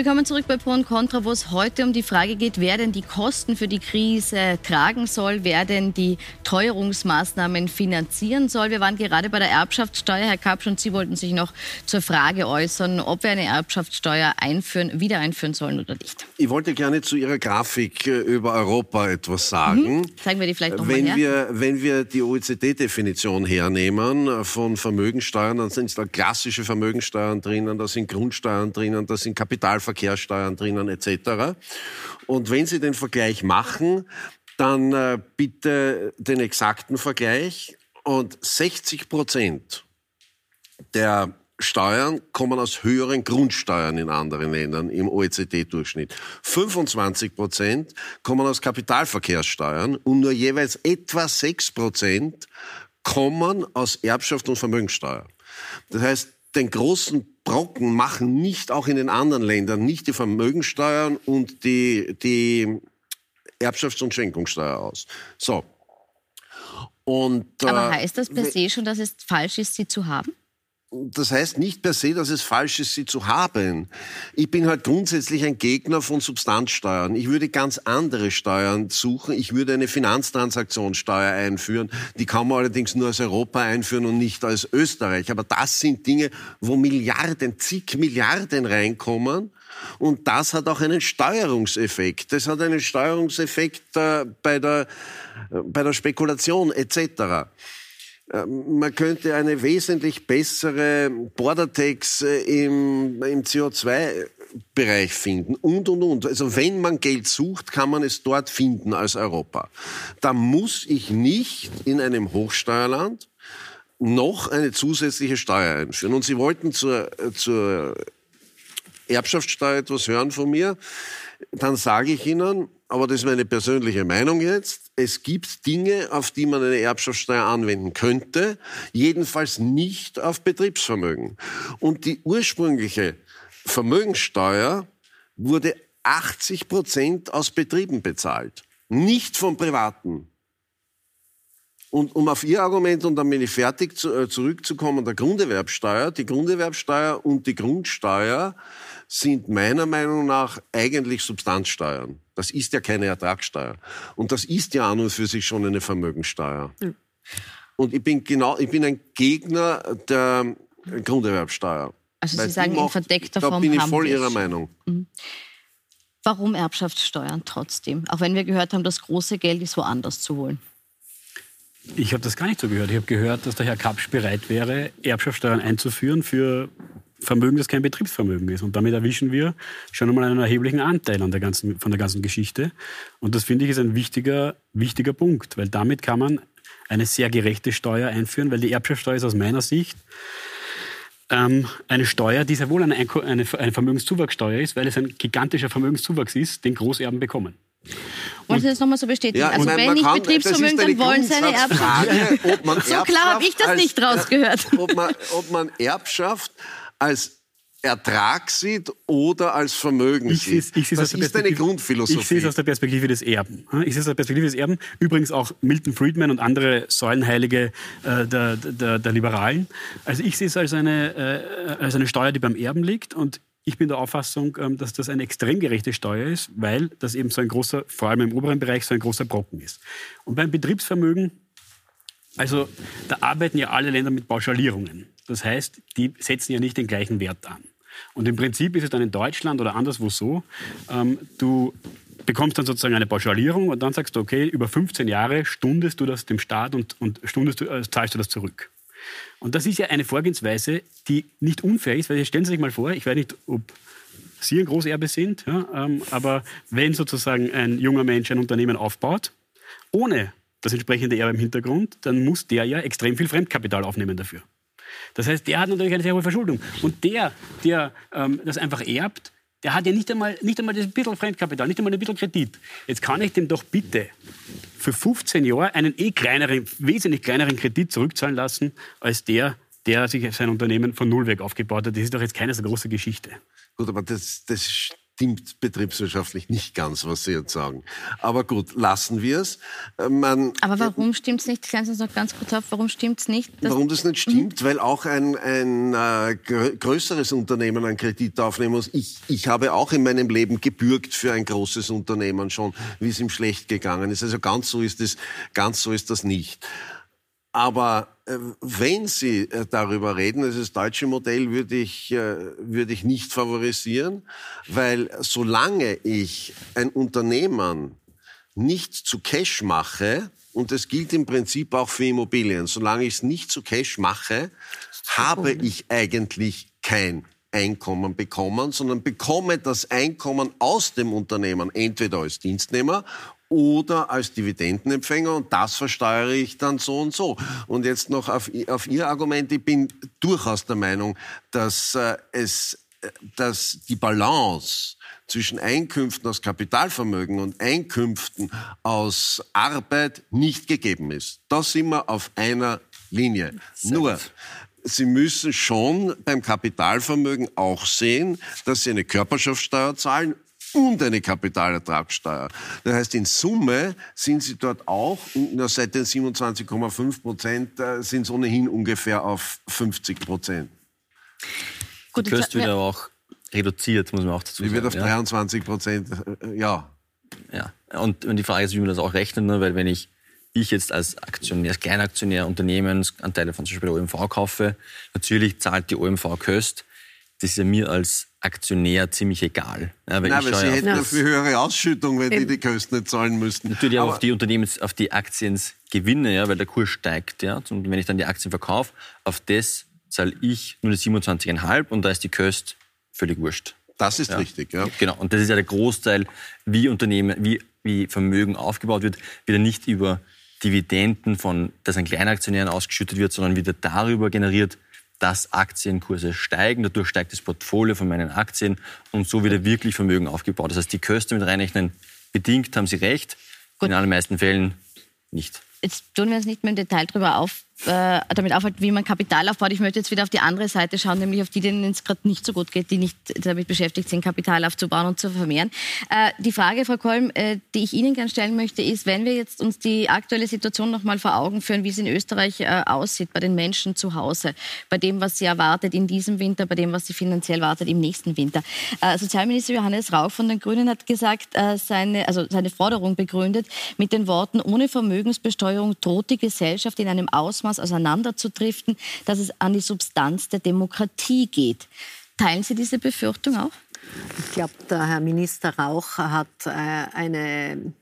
Willkommen zurück bei Pro und Contra, wo es heute um die Frage geht, wer denn die Kosten für die Krise tragen soll, wer denn die Teuerungsmaßnahmen finanzieren soll. Wir waren gerade bei der Erbschaftssteuer, Herr Kapsch, und Sie wollten sich noch zur Frage äußern, ob wir eine Erbschaftssteuer einführen, wieder einführen sollen oder nicht. Ich wollte gerne zu Ihrer Grafik äh, über Europa etwas sagen. Mhm. Zeigen wir die vielleicht nochmal wenn wir, wenn wir die OECD-Definition hernehmen äh, von Vermögensteuern, dann sind da klassische Vermögensteuern drinnen, da sind Grundsteuern drinnen, da sind Kapitalvermögen Verkehrssteuern drinnen etc. Und wenn Sie den Vergleich machen, dann äh, bitte den exakten Vergleich. Und 60 Prozent der Steuern kommen aus höheren Grundsteuern in anderen Ländern im OECD-Durchschnitt. 25 Prozent kommen aus Kapitalverkehrssteuern und nur jeweils etwa 6 Prozent kommen aus Erbschaft und Vermögensteuer. Das heißt, den großen Brocken machen nicht auch in den anderen Ländern nicht die Vermögensteuern und die, die Erbschafts- und Schenkungssteuer aus. So. Und, Aber heißt das per se schon, dass es falsch ist, sie zu haben? Das heißt nicht per se, dass es falsch ist, sie zu haben. Ich bin halt grundsätzlich ein Gegner von Substanzsteuern. Ich würde ganz andere Steuern suchen. Ich würde eine Finanztransaktionssteuer einführen. Die kann man allerdings nur als Europa einführen und nicht als Österreich. Aber das sind Dinge, wo Milliarden, zig Milliarden reinkommen. Und das hat auch einen Steuerungseffekt. Das hat einen Steuerungseffekt äh, bei, der, äh, bei der Spekulation etc. Ähm, man könnte eine wesentlich bessere Border Tax äh, im, im CO2-Bereich finden und, und, und. Also wenn man Geld sucht, kann man es dort finden als Europa. Da muss ich nicht in einem Hochsteuerland noch eine zusätzliche Steuer einführen. Und Sie wollten zur, zur Erbschaftssteuer etwas hören von mir. Dann sage ich Ihnen, aber das ist meine persönliche Meinung jetzt, es gibt Dinge, auf die man eine Erbschaftssteuer anwenden könnte, jedenfalls nicht auf Betriebsvermögen. Und die ursprüngliche Vermögensteuer wurde 80 Prozent aus Betrieben bezahlt, nicht von Privaten. Und um auf Ihr Argument, und dann bin ich fertig, zu, äh, zurückzukommen, der Grunderwerbsteuer, die Grunderwerbsteuer und die Grundsteuer sind meiner Meinung nach eigentlich Substanzsteuern. Das ist ja keine Ertragssteuer. Und das ist ja an und für sich schon eine Vermögensteuer. Mhm. Und ich bin genau, ich bin ein Gegner der Grunderwerbsteuer. Also Sie sagen in verdeckter Form. Da bin ich voll Ihrer Meinung. Mhm. Warum Erbschaftssteuern trotzdem? Auch wenn wir gehört haben, das große Geld ist woanders zu holen. Ich habe das gar nicht so gehört. Ich habe gehört, dass der Herr Kapsch bereit wäre, Erbschaftssteuern einzuführen für Vermögen, das kein Betriebsvermögen ist. Und damit erwischen wir schon einmal einen erheblichen Anteil an der ganzen, von der ganzen Geschichte. Und das finde ich ist ein wichtiger, wichtiger Punkt, weil damit kann man eine sehr gerechte Steuer einführen, weil die Erbschaftssteuer ist aus meiner Sicht ähm, eine Steuer, die sehr wohl eine, eine, eine Vermögenszuwachssteuer ist, weil es ein gigantischer Vermögenszuwachs ist, den Großerben bekommen. Wollen Sie das nochmal so bestätigen? Ja, also wenn nicht kann, Betriebsvermögen, dann wollen Sie eine Erbschaft. so klar habe ich das als, nicht rausgehört. Ob man, ob man Erbschaft als Ertrag sieht oder als Vermögen ich sieht. Ich das ist eine Grundphilosophie. Ich sehe es aus der Perspektive des Erben. Ich sehe es aus der Perspektive des Erben. Übrigens auch Milton Friedman und andere Säulenheilige äh, der, der, der, Liberalen. Also ich sehe es als eine, äh, als eine Steuer, die beim Erben liegt. Und ich bin der Auffassung, ähm, dass das eine extrem gerechte Steuer ist, weil das eben so ein großer, vor allem im oberen Bereich, so ein großer Brocken ist. Und beim Betriebsvermögen Also da arbeiten ja alle Länder mit Pauschalierungen. Das heißt, die setzen ja nicht den gleichen Wert an. Und im Prinzip ist es dann in Deutschland oder anderswo so, ähm, du bekommst dann sozusagen eine Pauschalierung und dann sagst du, okay, über 15 Jahre stundest du das dem Staat und, und stundest du, äh, zahlst du das zurück. Und das ist ja eine Vorgehensweise, die nicht unfair ist, weil stellen Sie sich mal vor, ich weiß nicht, ob Sie ein Großerbe sind, ja, ähm, aber wenn sozusagen ein junger Mensch ein Unternehmen aufbaut, ohne das entsprechende Erbe im Hintergrund, dann muss der ja extrem viel Fremdkapital aufnehmen dafür. Das heißt, der hat natürlich eine sehr hohe Verschuldung. Und der, der ähm, das einfach erbt, der hat ja nicht einmal, nicht einmal das bisschen Fremdkapital, nicht einmal ein bisschen Kredit. Jetzt kann ich dem doch bitte für 15 Jahre einen eh kleineren, wesentlich kleineren Kredit zurückzahlen lassen, als der, der sich sein Unternehmen von Null weg aufgebaut hat. Das ist doch jetzt keine so große Geschichte. Gut, aber das, das stimmt betriebswirtschaftlich nicht ganz, was Sie jetzt sagen. Aber gut, lassen wir es. Äh, man, Aber warum stimmt es nicht? Klären Sie uns noch ganz kurz auf, warum stimmt es nicht? Warum das nicht stimmt? Mhm. Weil auch ein, ein äh, größeres Unternehmen einen Kredit aufnehmen muss. Ich, ich habe auch in meinem Leben gebürgt für ein großes Unternehmen schon, wie es ihm schlecht gegangen ist. Also ganz so ist es, ganz so ist das nicht. Aber äh, wenn Sie äh, darüber reden, also das deutsche Modell würde ich, äh, würde ich nicht favorisieren, weil solange ich ein Unternehmen nicht zu Cash mache, und das gilt im Prinzip auch für Immobilien, solange ich es nicht zu Cash mache, habe ich eigentlich kein Einkommen bekommen, sondern bekomme das Einkommen aus dem Unternehmen entweder als Dienstnehmer oder als Dividendenempfänger und das versteuere ich dann so und so. Und jetzt noch auf, auf Ihr Argument, ich bin durchaus der Meinung, dass äh, es äh, dass die Balance zwischen Einkünften aus Kapitalvermögen und Einkünften aus Arbeit nicht gegeben ist. Da sind wir auf einer Linie. Sehr Nur, Sie müssen schon beim Kapitalvermögen auch sehen, dass Sie eine Körperschaftssteuer zahlen und eine Kapitalertragssteuer. Das heißt, in Summe sind sie dort auch, seit den 27,5 Prozent äh, sind es ohnehin ungefähr auf 50 Prozent. Die Kost wird aber auch reduziert, muss man auch dazu sagen. Die wird auf ja. 23 Prozent, äh, ja. Ja, und, und die Frage ist, wie man das auch rechnet, ne? weil wenn ich ich jetzt als Aktionär, als Kleinaktionär Unternehmensanteile von zum Beispiel der OMV kaufe, natürlich zahlt die OMV Köst. Das ist ja mir als Aktionär ziemlich egal. Ja, weil Nein, aber Sie hätten ja viel höhere Ausschüttung, wenn Eben. die die Kosten nicht zahlen müssten. Natürlich auch auf die Unternehmens, auf die Aktiensgewinne, ja, weil der Kurs steigt. Ja. Und wenn ich dann die Aktien verkaufe, auf das zahle ich nur die 27,5 und da ist die Kost völlig wurscht. Das ist ja. richtig, ja. Genau. Und das ist ja der Großteil, wie Unternehmen, wie, wie Vermögen aufgebaut wird, wieder nicht über Dividenden von, das an Kleinaktionären ausgeschüttet wird, sondern wieder darüber generiert, dass Aktienkurse steigen. Dadurch steigt das Portfolio von meinen Aktien und so wird wirklich Vermögen aufgebaut. Das heißt, die Kosten mit reinrechnen, bedingt haben Sie recht, Gut. in allermeisten Fällen nicht. Jetzt tun wir uns nicht mehr im Detail darüber auf, äh, damit aufhält, wie man Kapital aufbaut. Ich möchte jetzt wieder auf die andere Seite schauen, nämlich auf die, denen es gerade nicht so gut geht, die nicht damit beschäftigt sind, Kapital aufzubauen und zu vermehren. Äh, die Frage, Frau Kolm, äh, die ich Ihnen gerne stellen möchte, ist, wenn wir jetzt uns die aktuelle Situation noch mal vor Augen führen, wie es in Österreich äh, aussieht, bei den Menschen zu Hause, bei dem, was sie erwartet in diesem Winter, bei dem, was sie finanziell erwartet im nächsten Winter. Äh, Sozialminister Johannes Rauch von den Grünen hat gesagt, äh, seine, also seine Forderung begründet mit den Worten, ohne Vermögensbesteuerung droht die Gesellschaft in einem Ausmaß Ausmaß auseinanderzudriften, dass es an die Substanz der Demokratie geht. Teilen Sie diese Befürchtung auch? Ich glaube, der Herr Minister Rauch hat äh, eine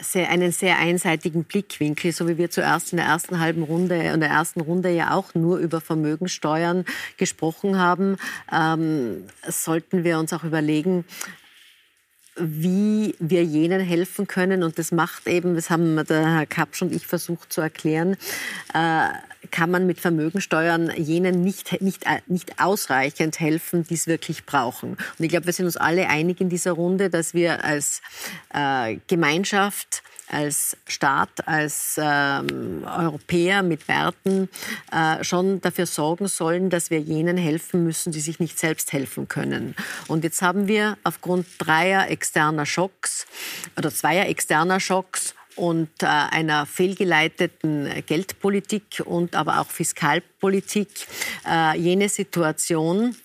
sehr, einen sehr einseitigen Blickwinkel, so wie wir zuerst in der ersten halben Runde, in der ersten Runde ja auch nur über Vermögensteuern gesprochen haben, ähm, sollten wir uns auch überlegen, wie wir jenen helfen können. Und das macht eben, das haben der Herr Kapsch und ich versucht zu erklären, äh, kann man mit Vermögensteuern jenen nicht, nicht, nicht ausreichend helfen, die es wirklich brauchen. Und ich glaube, wir sind uns alle einig in dieser Runde, dass wir als äh, Gemeinschaft als Staat, als ähm, Europäer mit Werten äh, schon dafür sorgen sollen, dass wir jenen helfen müssen, die sich nicht selbst helfen können. Und jetzt haben wir aufgrund dreier externer Schocks oder zweier externer Schocks und äh, einer fehlgeleiteten Geldpolitik und aber auch Fiskalpolitik äh, jene Situation,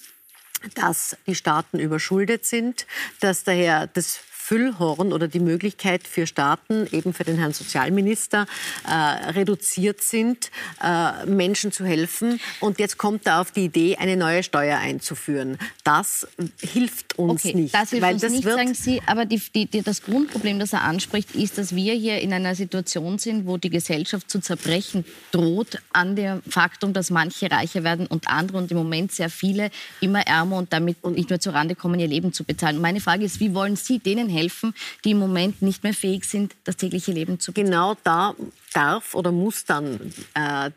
dass die Staaten überschuldet sind, dass daher das Füllhorn oder die Möglichkeit für Staaten, eben für den Herrn Sozialminister, äh, reduziert sind, äh, Menschen zu helfen. Und jetzt kommt er auf die Idee, eine neue Steuer einzuführen. Das hilft uns okay, nicht. Das hilft uns nicht, sagen Sie. Aber die, die, die, das Grundproblem, das er anspricht, ist, dass wir hier in einer Situation sind, wo die Gesellschaft zu zerbrechen droht an dem Faktum, dass manche reicher werden und andere und im Moment sehr viele immer ärmer und damit nicht mehr zurande kommen, ihr Leben zu bezahlen. Und meine Frage ist, wie wollen Sie denen helfen, die im Moment nicht mehr fähig sind, das tägliche Leben zu bezahlen? Genau da darf oder muss dann äh,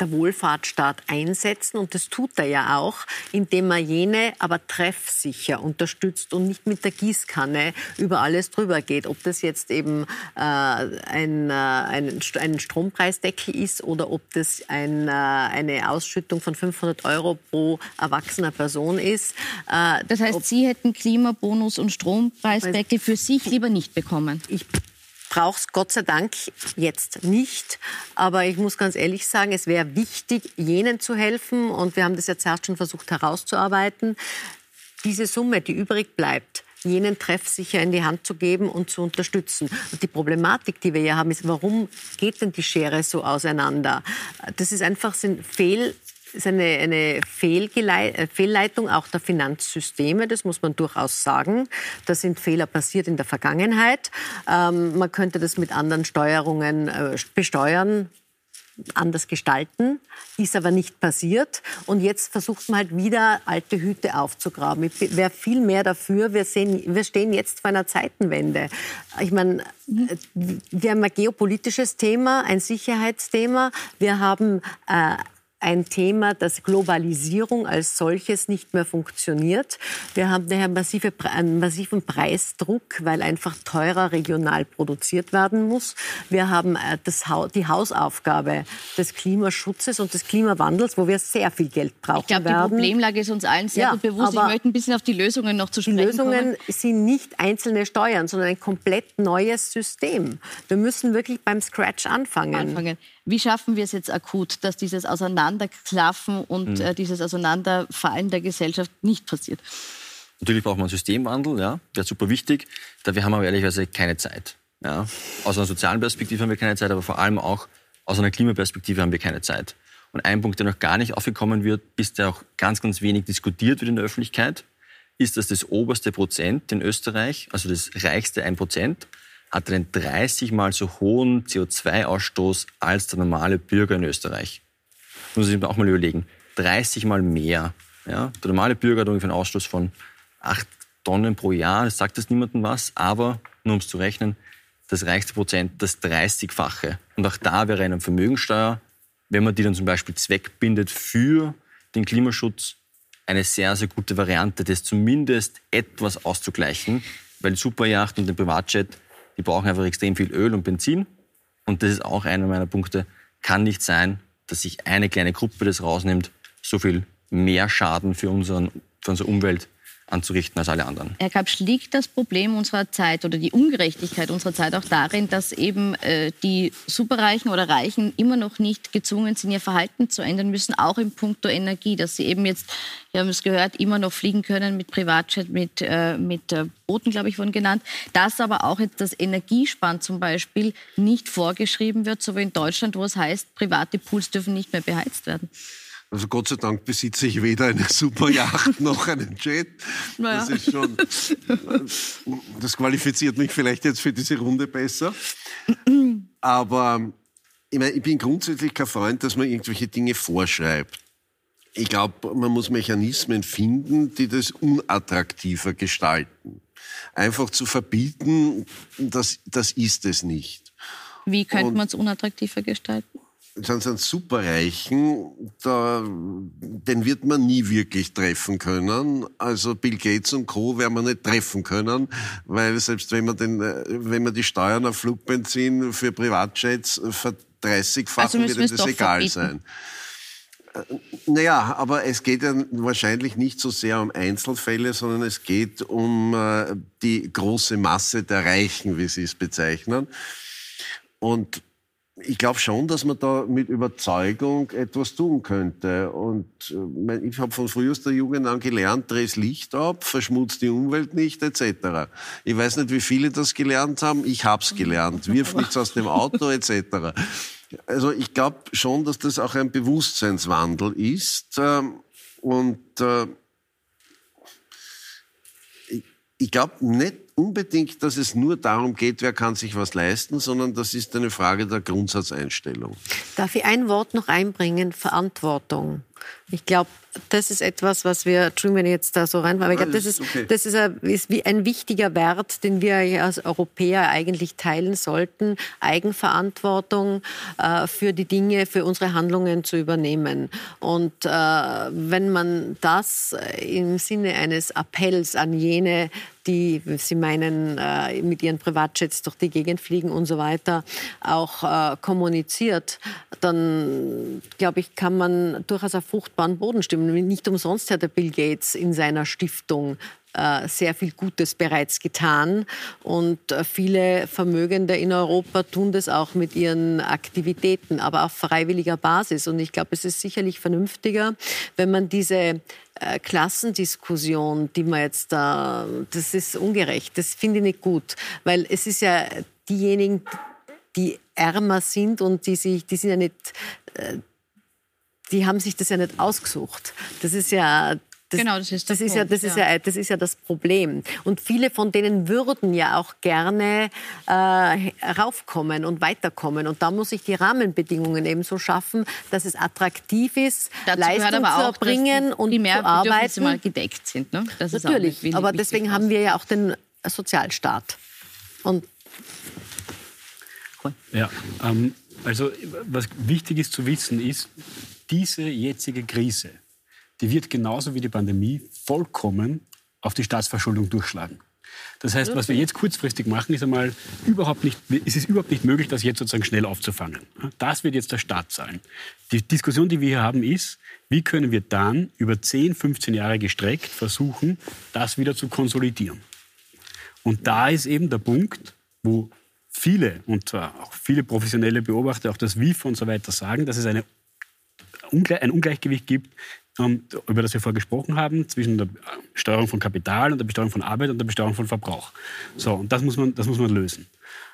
der Wohlfahrtsstaat einsetzen. Und das tut er ja auch, indem er jene aber treffsicher unterstützt und nicht mit der Gießkanne über alles drüber geht. Ob das jetzt eben äh, ein, äh, ein, ein, Strompreisdeckel ist oder ob das ein, äh, eine Ausschüttung von 500 Euro pro erwachsener Person ist. Äh, das heißt, Sie hätten Klimabonus und Strompreisdeckel für sich lieber nicht bekommen? Ich brauche es Gott sei Dank jetzt nicht. Aber ich muss ganz ehrlich sagen, es wäre wichtig, jenen zu helfen. Und wir haben das jetzt erst schon versucht herauszuarbeiten. Diese Summe, die übrig bleibt, jenen treffsicher in die Hand zu geben und zu unterstützen. Und die Problematik, die wir hier haben, ist, warum geht denn die Schere so auseinander? Das ist einfach sind Fehl ist eine, eine äh, Fehlleitung auch der Finanzsysteme, das muss man durchaus sagen. Da sind Fehler passiert in der Vergangenheit. Ähm, man könnte das mit anderen Steuerungen äh, besteuern anders gestalten, ist aber nicht passiert. Und jetzt versucht man halt wieder alte Hüte aufzugraben. Ich wäre viel mehr dafür. Wir, sehen, wir stehen jetzt vor einer Zeitenwende. Ich meine, äh, wir haben ein geopolitisches Thema, ein Sicherheitsthema. Wir haben äh, ein Thema, dass Globalisierung als solches nicht mehr funktioniert. Wir haben daher massive, einen massiven Preisdruck, weil einfach teurer regional produziert werden muss. Wir haben äh, das, die Hausaufgabe des Klimaschutzes und des Klimawandels, wo wir sehr viel Geld brauchen Ich glaube, die Problemlage ist uns allen sehr ja, gut bewusst. Ich möchte ein bisschen auf die Lösungen noch zu sprechen Die Lösungen kommen. sind nicht einzelne Steuern, sondern ein komplett neues System. Wir müssen wirklich beim Scratch anfangen. anfangen. Wie schaffen wir es jetzt akut, dass dieses Auseinanderklaffen und mhm. äh, dieses Auseinanderfallen der Gesellschaft nicht passiert? Natürlich braucht man einen Systemwandel, ja, der ist super wichtig. Dafür haben wir aber ehrlicherweise keine Zeit. Ja. Aus einer sozialen Perspektive haben wir keine Zeit, aber vor allem auch aus einer Klimaperspektive haben wir keine Zeit. Und ein Punkt, der noch gar nicht aufgekommen wird, ist der auch ganz, ganz wenig diskutiert wird in der Öffentlichkeit, ist, dass das oberste Prozent in Österreich, also das reichste ein Prozent, hat einen 30 mal so hohen CO2-Ausstoß als der normale Bürger in Österreich. Muss ich mir auch mal überlegen. 30 mal mehr. Ja? Der normale Bürger hat ungefähr einen Ausstoß von 8 Tonnen pro Jahr. Das sagt jetzt niemandem was, aber nur um es zu rechnen, das reichste Prozent das 30-fache. Und auch da wäre eine Vermögensteuer, wenn man die dann zum Beispiel zweckbindet für den Klimaschutz, eine sehr, sehr gute Variante, das zumindest etwas auszugleichen, weil Superjacht und den Privatjet die brauchen einfach extrem viel Öl und Benzin. Und das ist auch einer meiner Punkte. Kann nicht sein, dass sich eine kleine Gruppe das rausnimmt, so viel mehr Schaden für, unseren, für unsere Umwelt anzurichten als alle anderen. Herr Kapsch, liegt das Problem unserer Zeit oder die Ungerechtigkeit unserer Zeit auch darin, dass eben äh, die Superreichen oder Reichen immer noch nicht gezwungen sind, ihr Verhalten zu ändern müssen, auch im Punkto Energie, dass sie eben jetzt, wir haben es gehört, immer noch fliegen können mit Privatjet, mit, äh, mit äh, Booten, glaube ich, wurden genannt, dass aber auch jetzt das Energiesparen zum Beispiel nicht vorgeschrieben wird, so wie in Deutschland, wo es heißt, private Pools dürfen nicht mehr beheizt werden. Also Gott sei Dank besitze ich weder eine Superjacht noch einen Jet. Naja. Das ist schon, das qualifiziert mich vielleicht jetzt für diese Runde besser. Aber ich, meine, ich bin grundsätzlich kein Freund, dass man irgendwelche Dinge vorschreibt. Ich glaube, man muss Mechanismen finden, die das unattraktiver gestalten. Einfach zu verbieten, das, das ist es nicht. Wie könnte man es unattraktiver gestalten? Sind, sind Superreichen, da, den wird man nie wirklich treffen können. Also Bill Gates und Co. werden wir nicht treffen können, weil selbst wenn man, den, wenn man die Steuern auf Flugbenzin für Privatjets verdreißigfachen, also wird das egal verbieten. sein. Äh, naja, aber es geht ja wahrscheinlich nicht so sehr um Einzelfälle, sondern es geht um äh, die große Masse der Reichen, wie Sie es bezeichnen. Und ich glaube schon, dass man da mit Überzeugung etwas tun könnte. Und äh, ich habe von frühester Jugend an gelernt, dreh's Licht ab, verschmutzt die Umwelt nicht, etc. Ich weiß nicht, wie viele das gelernt haben. Ich habe es gelernt. Wirf nichts aus dem Auto, etc. Also ich glaube schon, dass das auch ein Bewusstseinswandel ist. Ähm, und äh, ich glaube nicht unbedingt, dass es nur darum geht, wer kann sich was leisten, sondern das ist eine Frage der Grundsatzeinstellung. Darf ich ein Wort noch einbringen? Verantwortung. Ich glaube, das ist etwas, was wir, Entschuldigung, wenn ich jetzt da so rein, aber ich glaube, das ist, okay. das ist, ein, ist wie ein wichtiger Wert, den wir als Europäer eigentlich teilen sollten, Eigenverantwortung äh, für die Dinge, für unsere Handlungen zu übernehmen. Und äh, wenn man das im Sinne eines Appells an jene die, Sie meinen, äh, mit ihren Privatjets durch die Gegend fliegen und so weiter, auch äh, kommuniziert, dann glaube ich, kann man durchaus auf fruchtbaren Boden stimmen. Nicht umsonst hat der Bill Gates in seiner Stiftung äh, sehr viel Gutes bereits getan. Und äh, viele Vermögende in Europa tun das auch mit ihren Aktivitäten, aber auf freiwilliger Basis. Und ich glaube, es ist sicherlich vernünftiger, wenn man diese äh, Klassendiskussion, die man jetzt da, das ist ungerecht, das finde ich nicht gut, weil es ist ja diejenigen, die ärmer sind und die sich, die sind ja nicht, die haben sich das ja nicht ausgesucht. Das ist ja das, genau, das ist, das ist, ja, das, ist ja. ja. das ist ja das Problem. Und viele von denen würden ja auch gerne äh, raufkommen und weiterkommen. Und da muss ich die Rahmenbedingungen eben so schaffen, dass es attraktiv ist, Dazu Leistung zu erbringen und zu arbeiten. mal gedeckt sind. Ne? Das Natürlich, aber deswegen haben wir ja auch den Sozialstaat. Und ja, ähm, also was wichtig ist zu wissen ist, diese jetzige Krise, die wird genauso wie die Pandemie vollkommen auf die Staatsverschuldung durchschlagen. Das heißt, was wir jetzt kurzfristig machen, ist einmal überhaupt nicht, es ist überhaupt nicht möglich, das jetzt sozusagen schnell aufzufangen. Das wird jetzt der Start sein. Die Diskussion, die wir hier haben, ist, wie können wir dann über 10, 15 Jahre gestreckt versuchen, das wieder zu konsolidieren. Und da ist eben der Punkt, wo viele, und zwar auch viele professionelle Beobachter, auch das WIF und so weiter sagen, dass es eine ein Ungleichgewicht gibt, ähm, über das wir vorher gesprochen haben, zwischen der Besteuerung von Kapital und der Besteuerung von Arbeit und der Besteuerung von Verbrauch. So, und das muss man, das muss man lösen.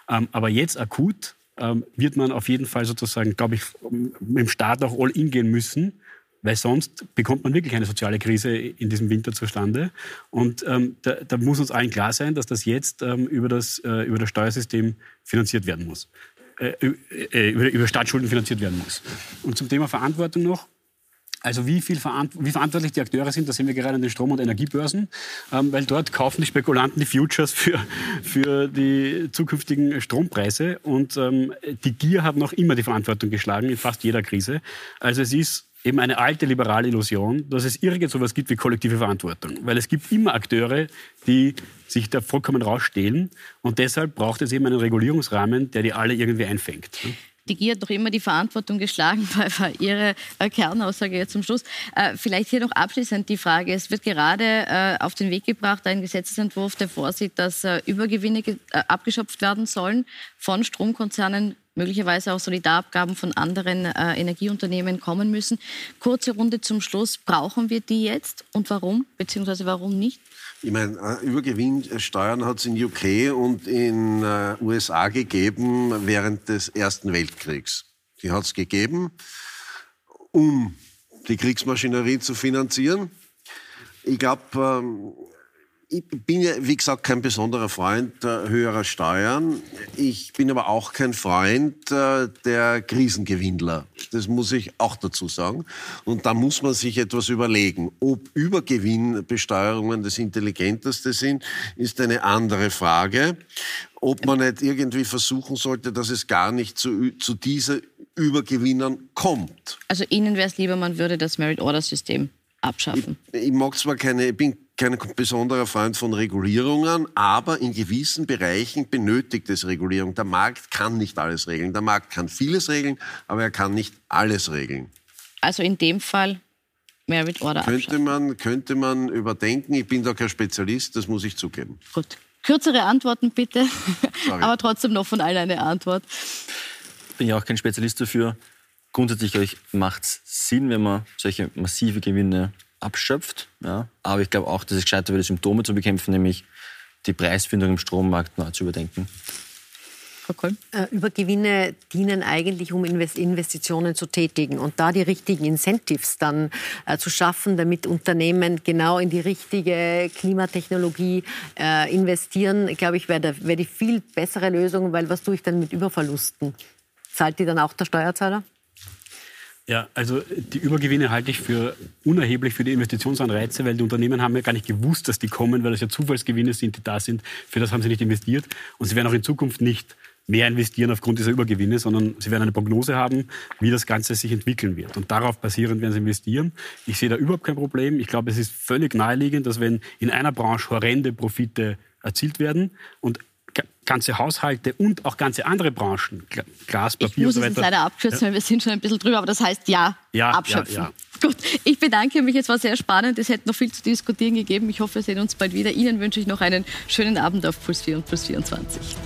Ähm, aber jetzt akut ähm, wird man auf jeden Fall sozusagen, glaube ich, mit dem Staat auch all in gehen müssen, weil sonst bekommt man wirklich eine soziale Krise in diesem Winter zustande. Und ähm, da, da, muss uns allen klar sein, dass das jetzt ähm, über, das, äh, über das Steuersystem finanziert werden muss. Äh, äh, über, über Staatsschulden finanziert werden muss. Und zum Thema Verantwortung noch. Also wie, viel verant wie verantwortlich die Akteure sind, das sehen wir gerade an den Strom- und Energiebörsen, ähm, weil dort kaufen die Spekulanten die Futures für, für die zukünftigen Strompreise und ähm, die Gier hat noch immer die Verantwortung geschlagen in fast jeder Krise. Also es ist eben eine alte liberale Illusion, dass es irgend so etwas gibt wie kollektive Verantwortung. Weil es gibt immer Akteure, die sich da vollkommen rausstehlen. Und deshalb braucht es eben einen Regulierungsrahmen, der die alle irgendwie einfängt. Die Gier hat doch immer die Verantwortung geschlagen, war Ihre äh, Kernaussage jetzt zum Schluss. Äh, vielleicht hier noch abschließend die Frage. Es wird gerade äh, auf den Weg gebracht, ein Gesetzentwurf, der vorsieht, dass Übergewinne abgeschöpft werden sollen von Stromkonzernen möglicherweise auch Solidarabgaben von anderen äh, Energieunternehmen kommen müssen. Kurze Runde zum Schluss. Brauchen wir die jetzt und warum, beziehungsweise warum nicht? Ich meine, äh, Übergewinnsteuern hat es in UK und in äh, USA gegeben während des Ersten Weltkriegs. Die hat es gegeben, um die Kriegsmaschinerie zu finanzieren. Ich glaube, ähm, ich bin ja, wie gesagt, kein besonderer Freund äh, höherer Steuern. Ich bin aber auch kein Freund äh, der Krisengewinnler. Das muss ich auch dazu sagen. Und da muss man sich etwas überlegen. Ob Übergewinnbesteuerungen das Intelligenteste sind, ist eine andere Frage. Ob man nicht irgendwie versuchen sollte, dass es gar nicht zu, zu dieser Übergewinnern kommt. Also Ihnen wäre es lieber, man würde das Merit-Order-System abschaffen. Ich, ich mag zwar keine, ich bin kein besonderer Freund von Regulierungen, aber in gewissen Bereichen benötigt es Regulierung. Der Markt kann nicht alles regeln. Der Markt kann vieles regeln, aber er kann nicht alles regeln. Also in dem Fall Merit Order könnte man, könnte man überdenken. Ich bin da kein Spezialist, das muss ich zugeben. Gut. Kürzere Antworten bitte, aber trotzdem noch von allen eine Antwort. bin ja auch kein Spezialist dafür. Grundsätzlich, macht es Sinn, wenn man solche massive Gewinne abschöpft. Ja. Aber ich glaube auch, dass es gescheiter wäre, Symptome zu bekämpfen, nämlich die Preisfindung im Strommarkt neu zu überdenken. Äh, Übergewinne dienen eigentlich, um Investitionen zu tätigen und da die richtigen Incentives dann äh, zu schaffen, damit Unternehmen genau in die richtige Klimatechnologie äh, investieren, glaube ich, wäre wär die viel bessere Lösung, weil was tue ich dann mit Überverlusten? Zahlt die dann auch der Steuerzahler? Ja, also die Übergewinne halte ich für unerheblich für die Investitionsanreize, weil die Unternehmen haben ja gar nicht gewusst, dass die kommen, weil das ja Zufallsgewinne sind, die da sind. Für das haben sie nicht investiert und sie werden auch in Zukunft nicht mehr investieren aufgrund dieser Übergewinne, sondern sie werden eine Prognose haben, wie das Ganze sich entwickeln wird. Und darauf basierend werden sie investieren. Ich sehe da überhaupt kein Problem. Ich glaube, es ist völlig naheliegend, dass wenn in einer Branche horrende Profite erzielt werden und ganze Haushalte und auch ganze andere Branchen, Glas, Papier ich muss und so weiter. Es leider abkürzen, ja. weil wir sind schon ein bisschen drüber, aber das heißt ja, ja abschöpfen. Ja, ja. Gut, ich bedanke mich, es war sehr spannend, es hätte noch viel zu diskutieren gegeben. Ich hoffe, wir sehen uns bald wieder. Ihnen wünsche ich noch einen schönen Abend auf Puls 4 und Puls 24.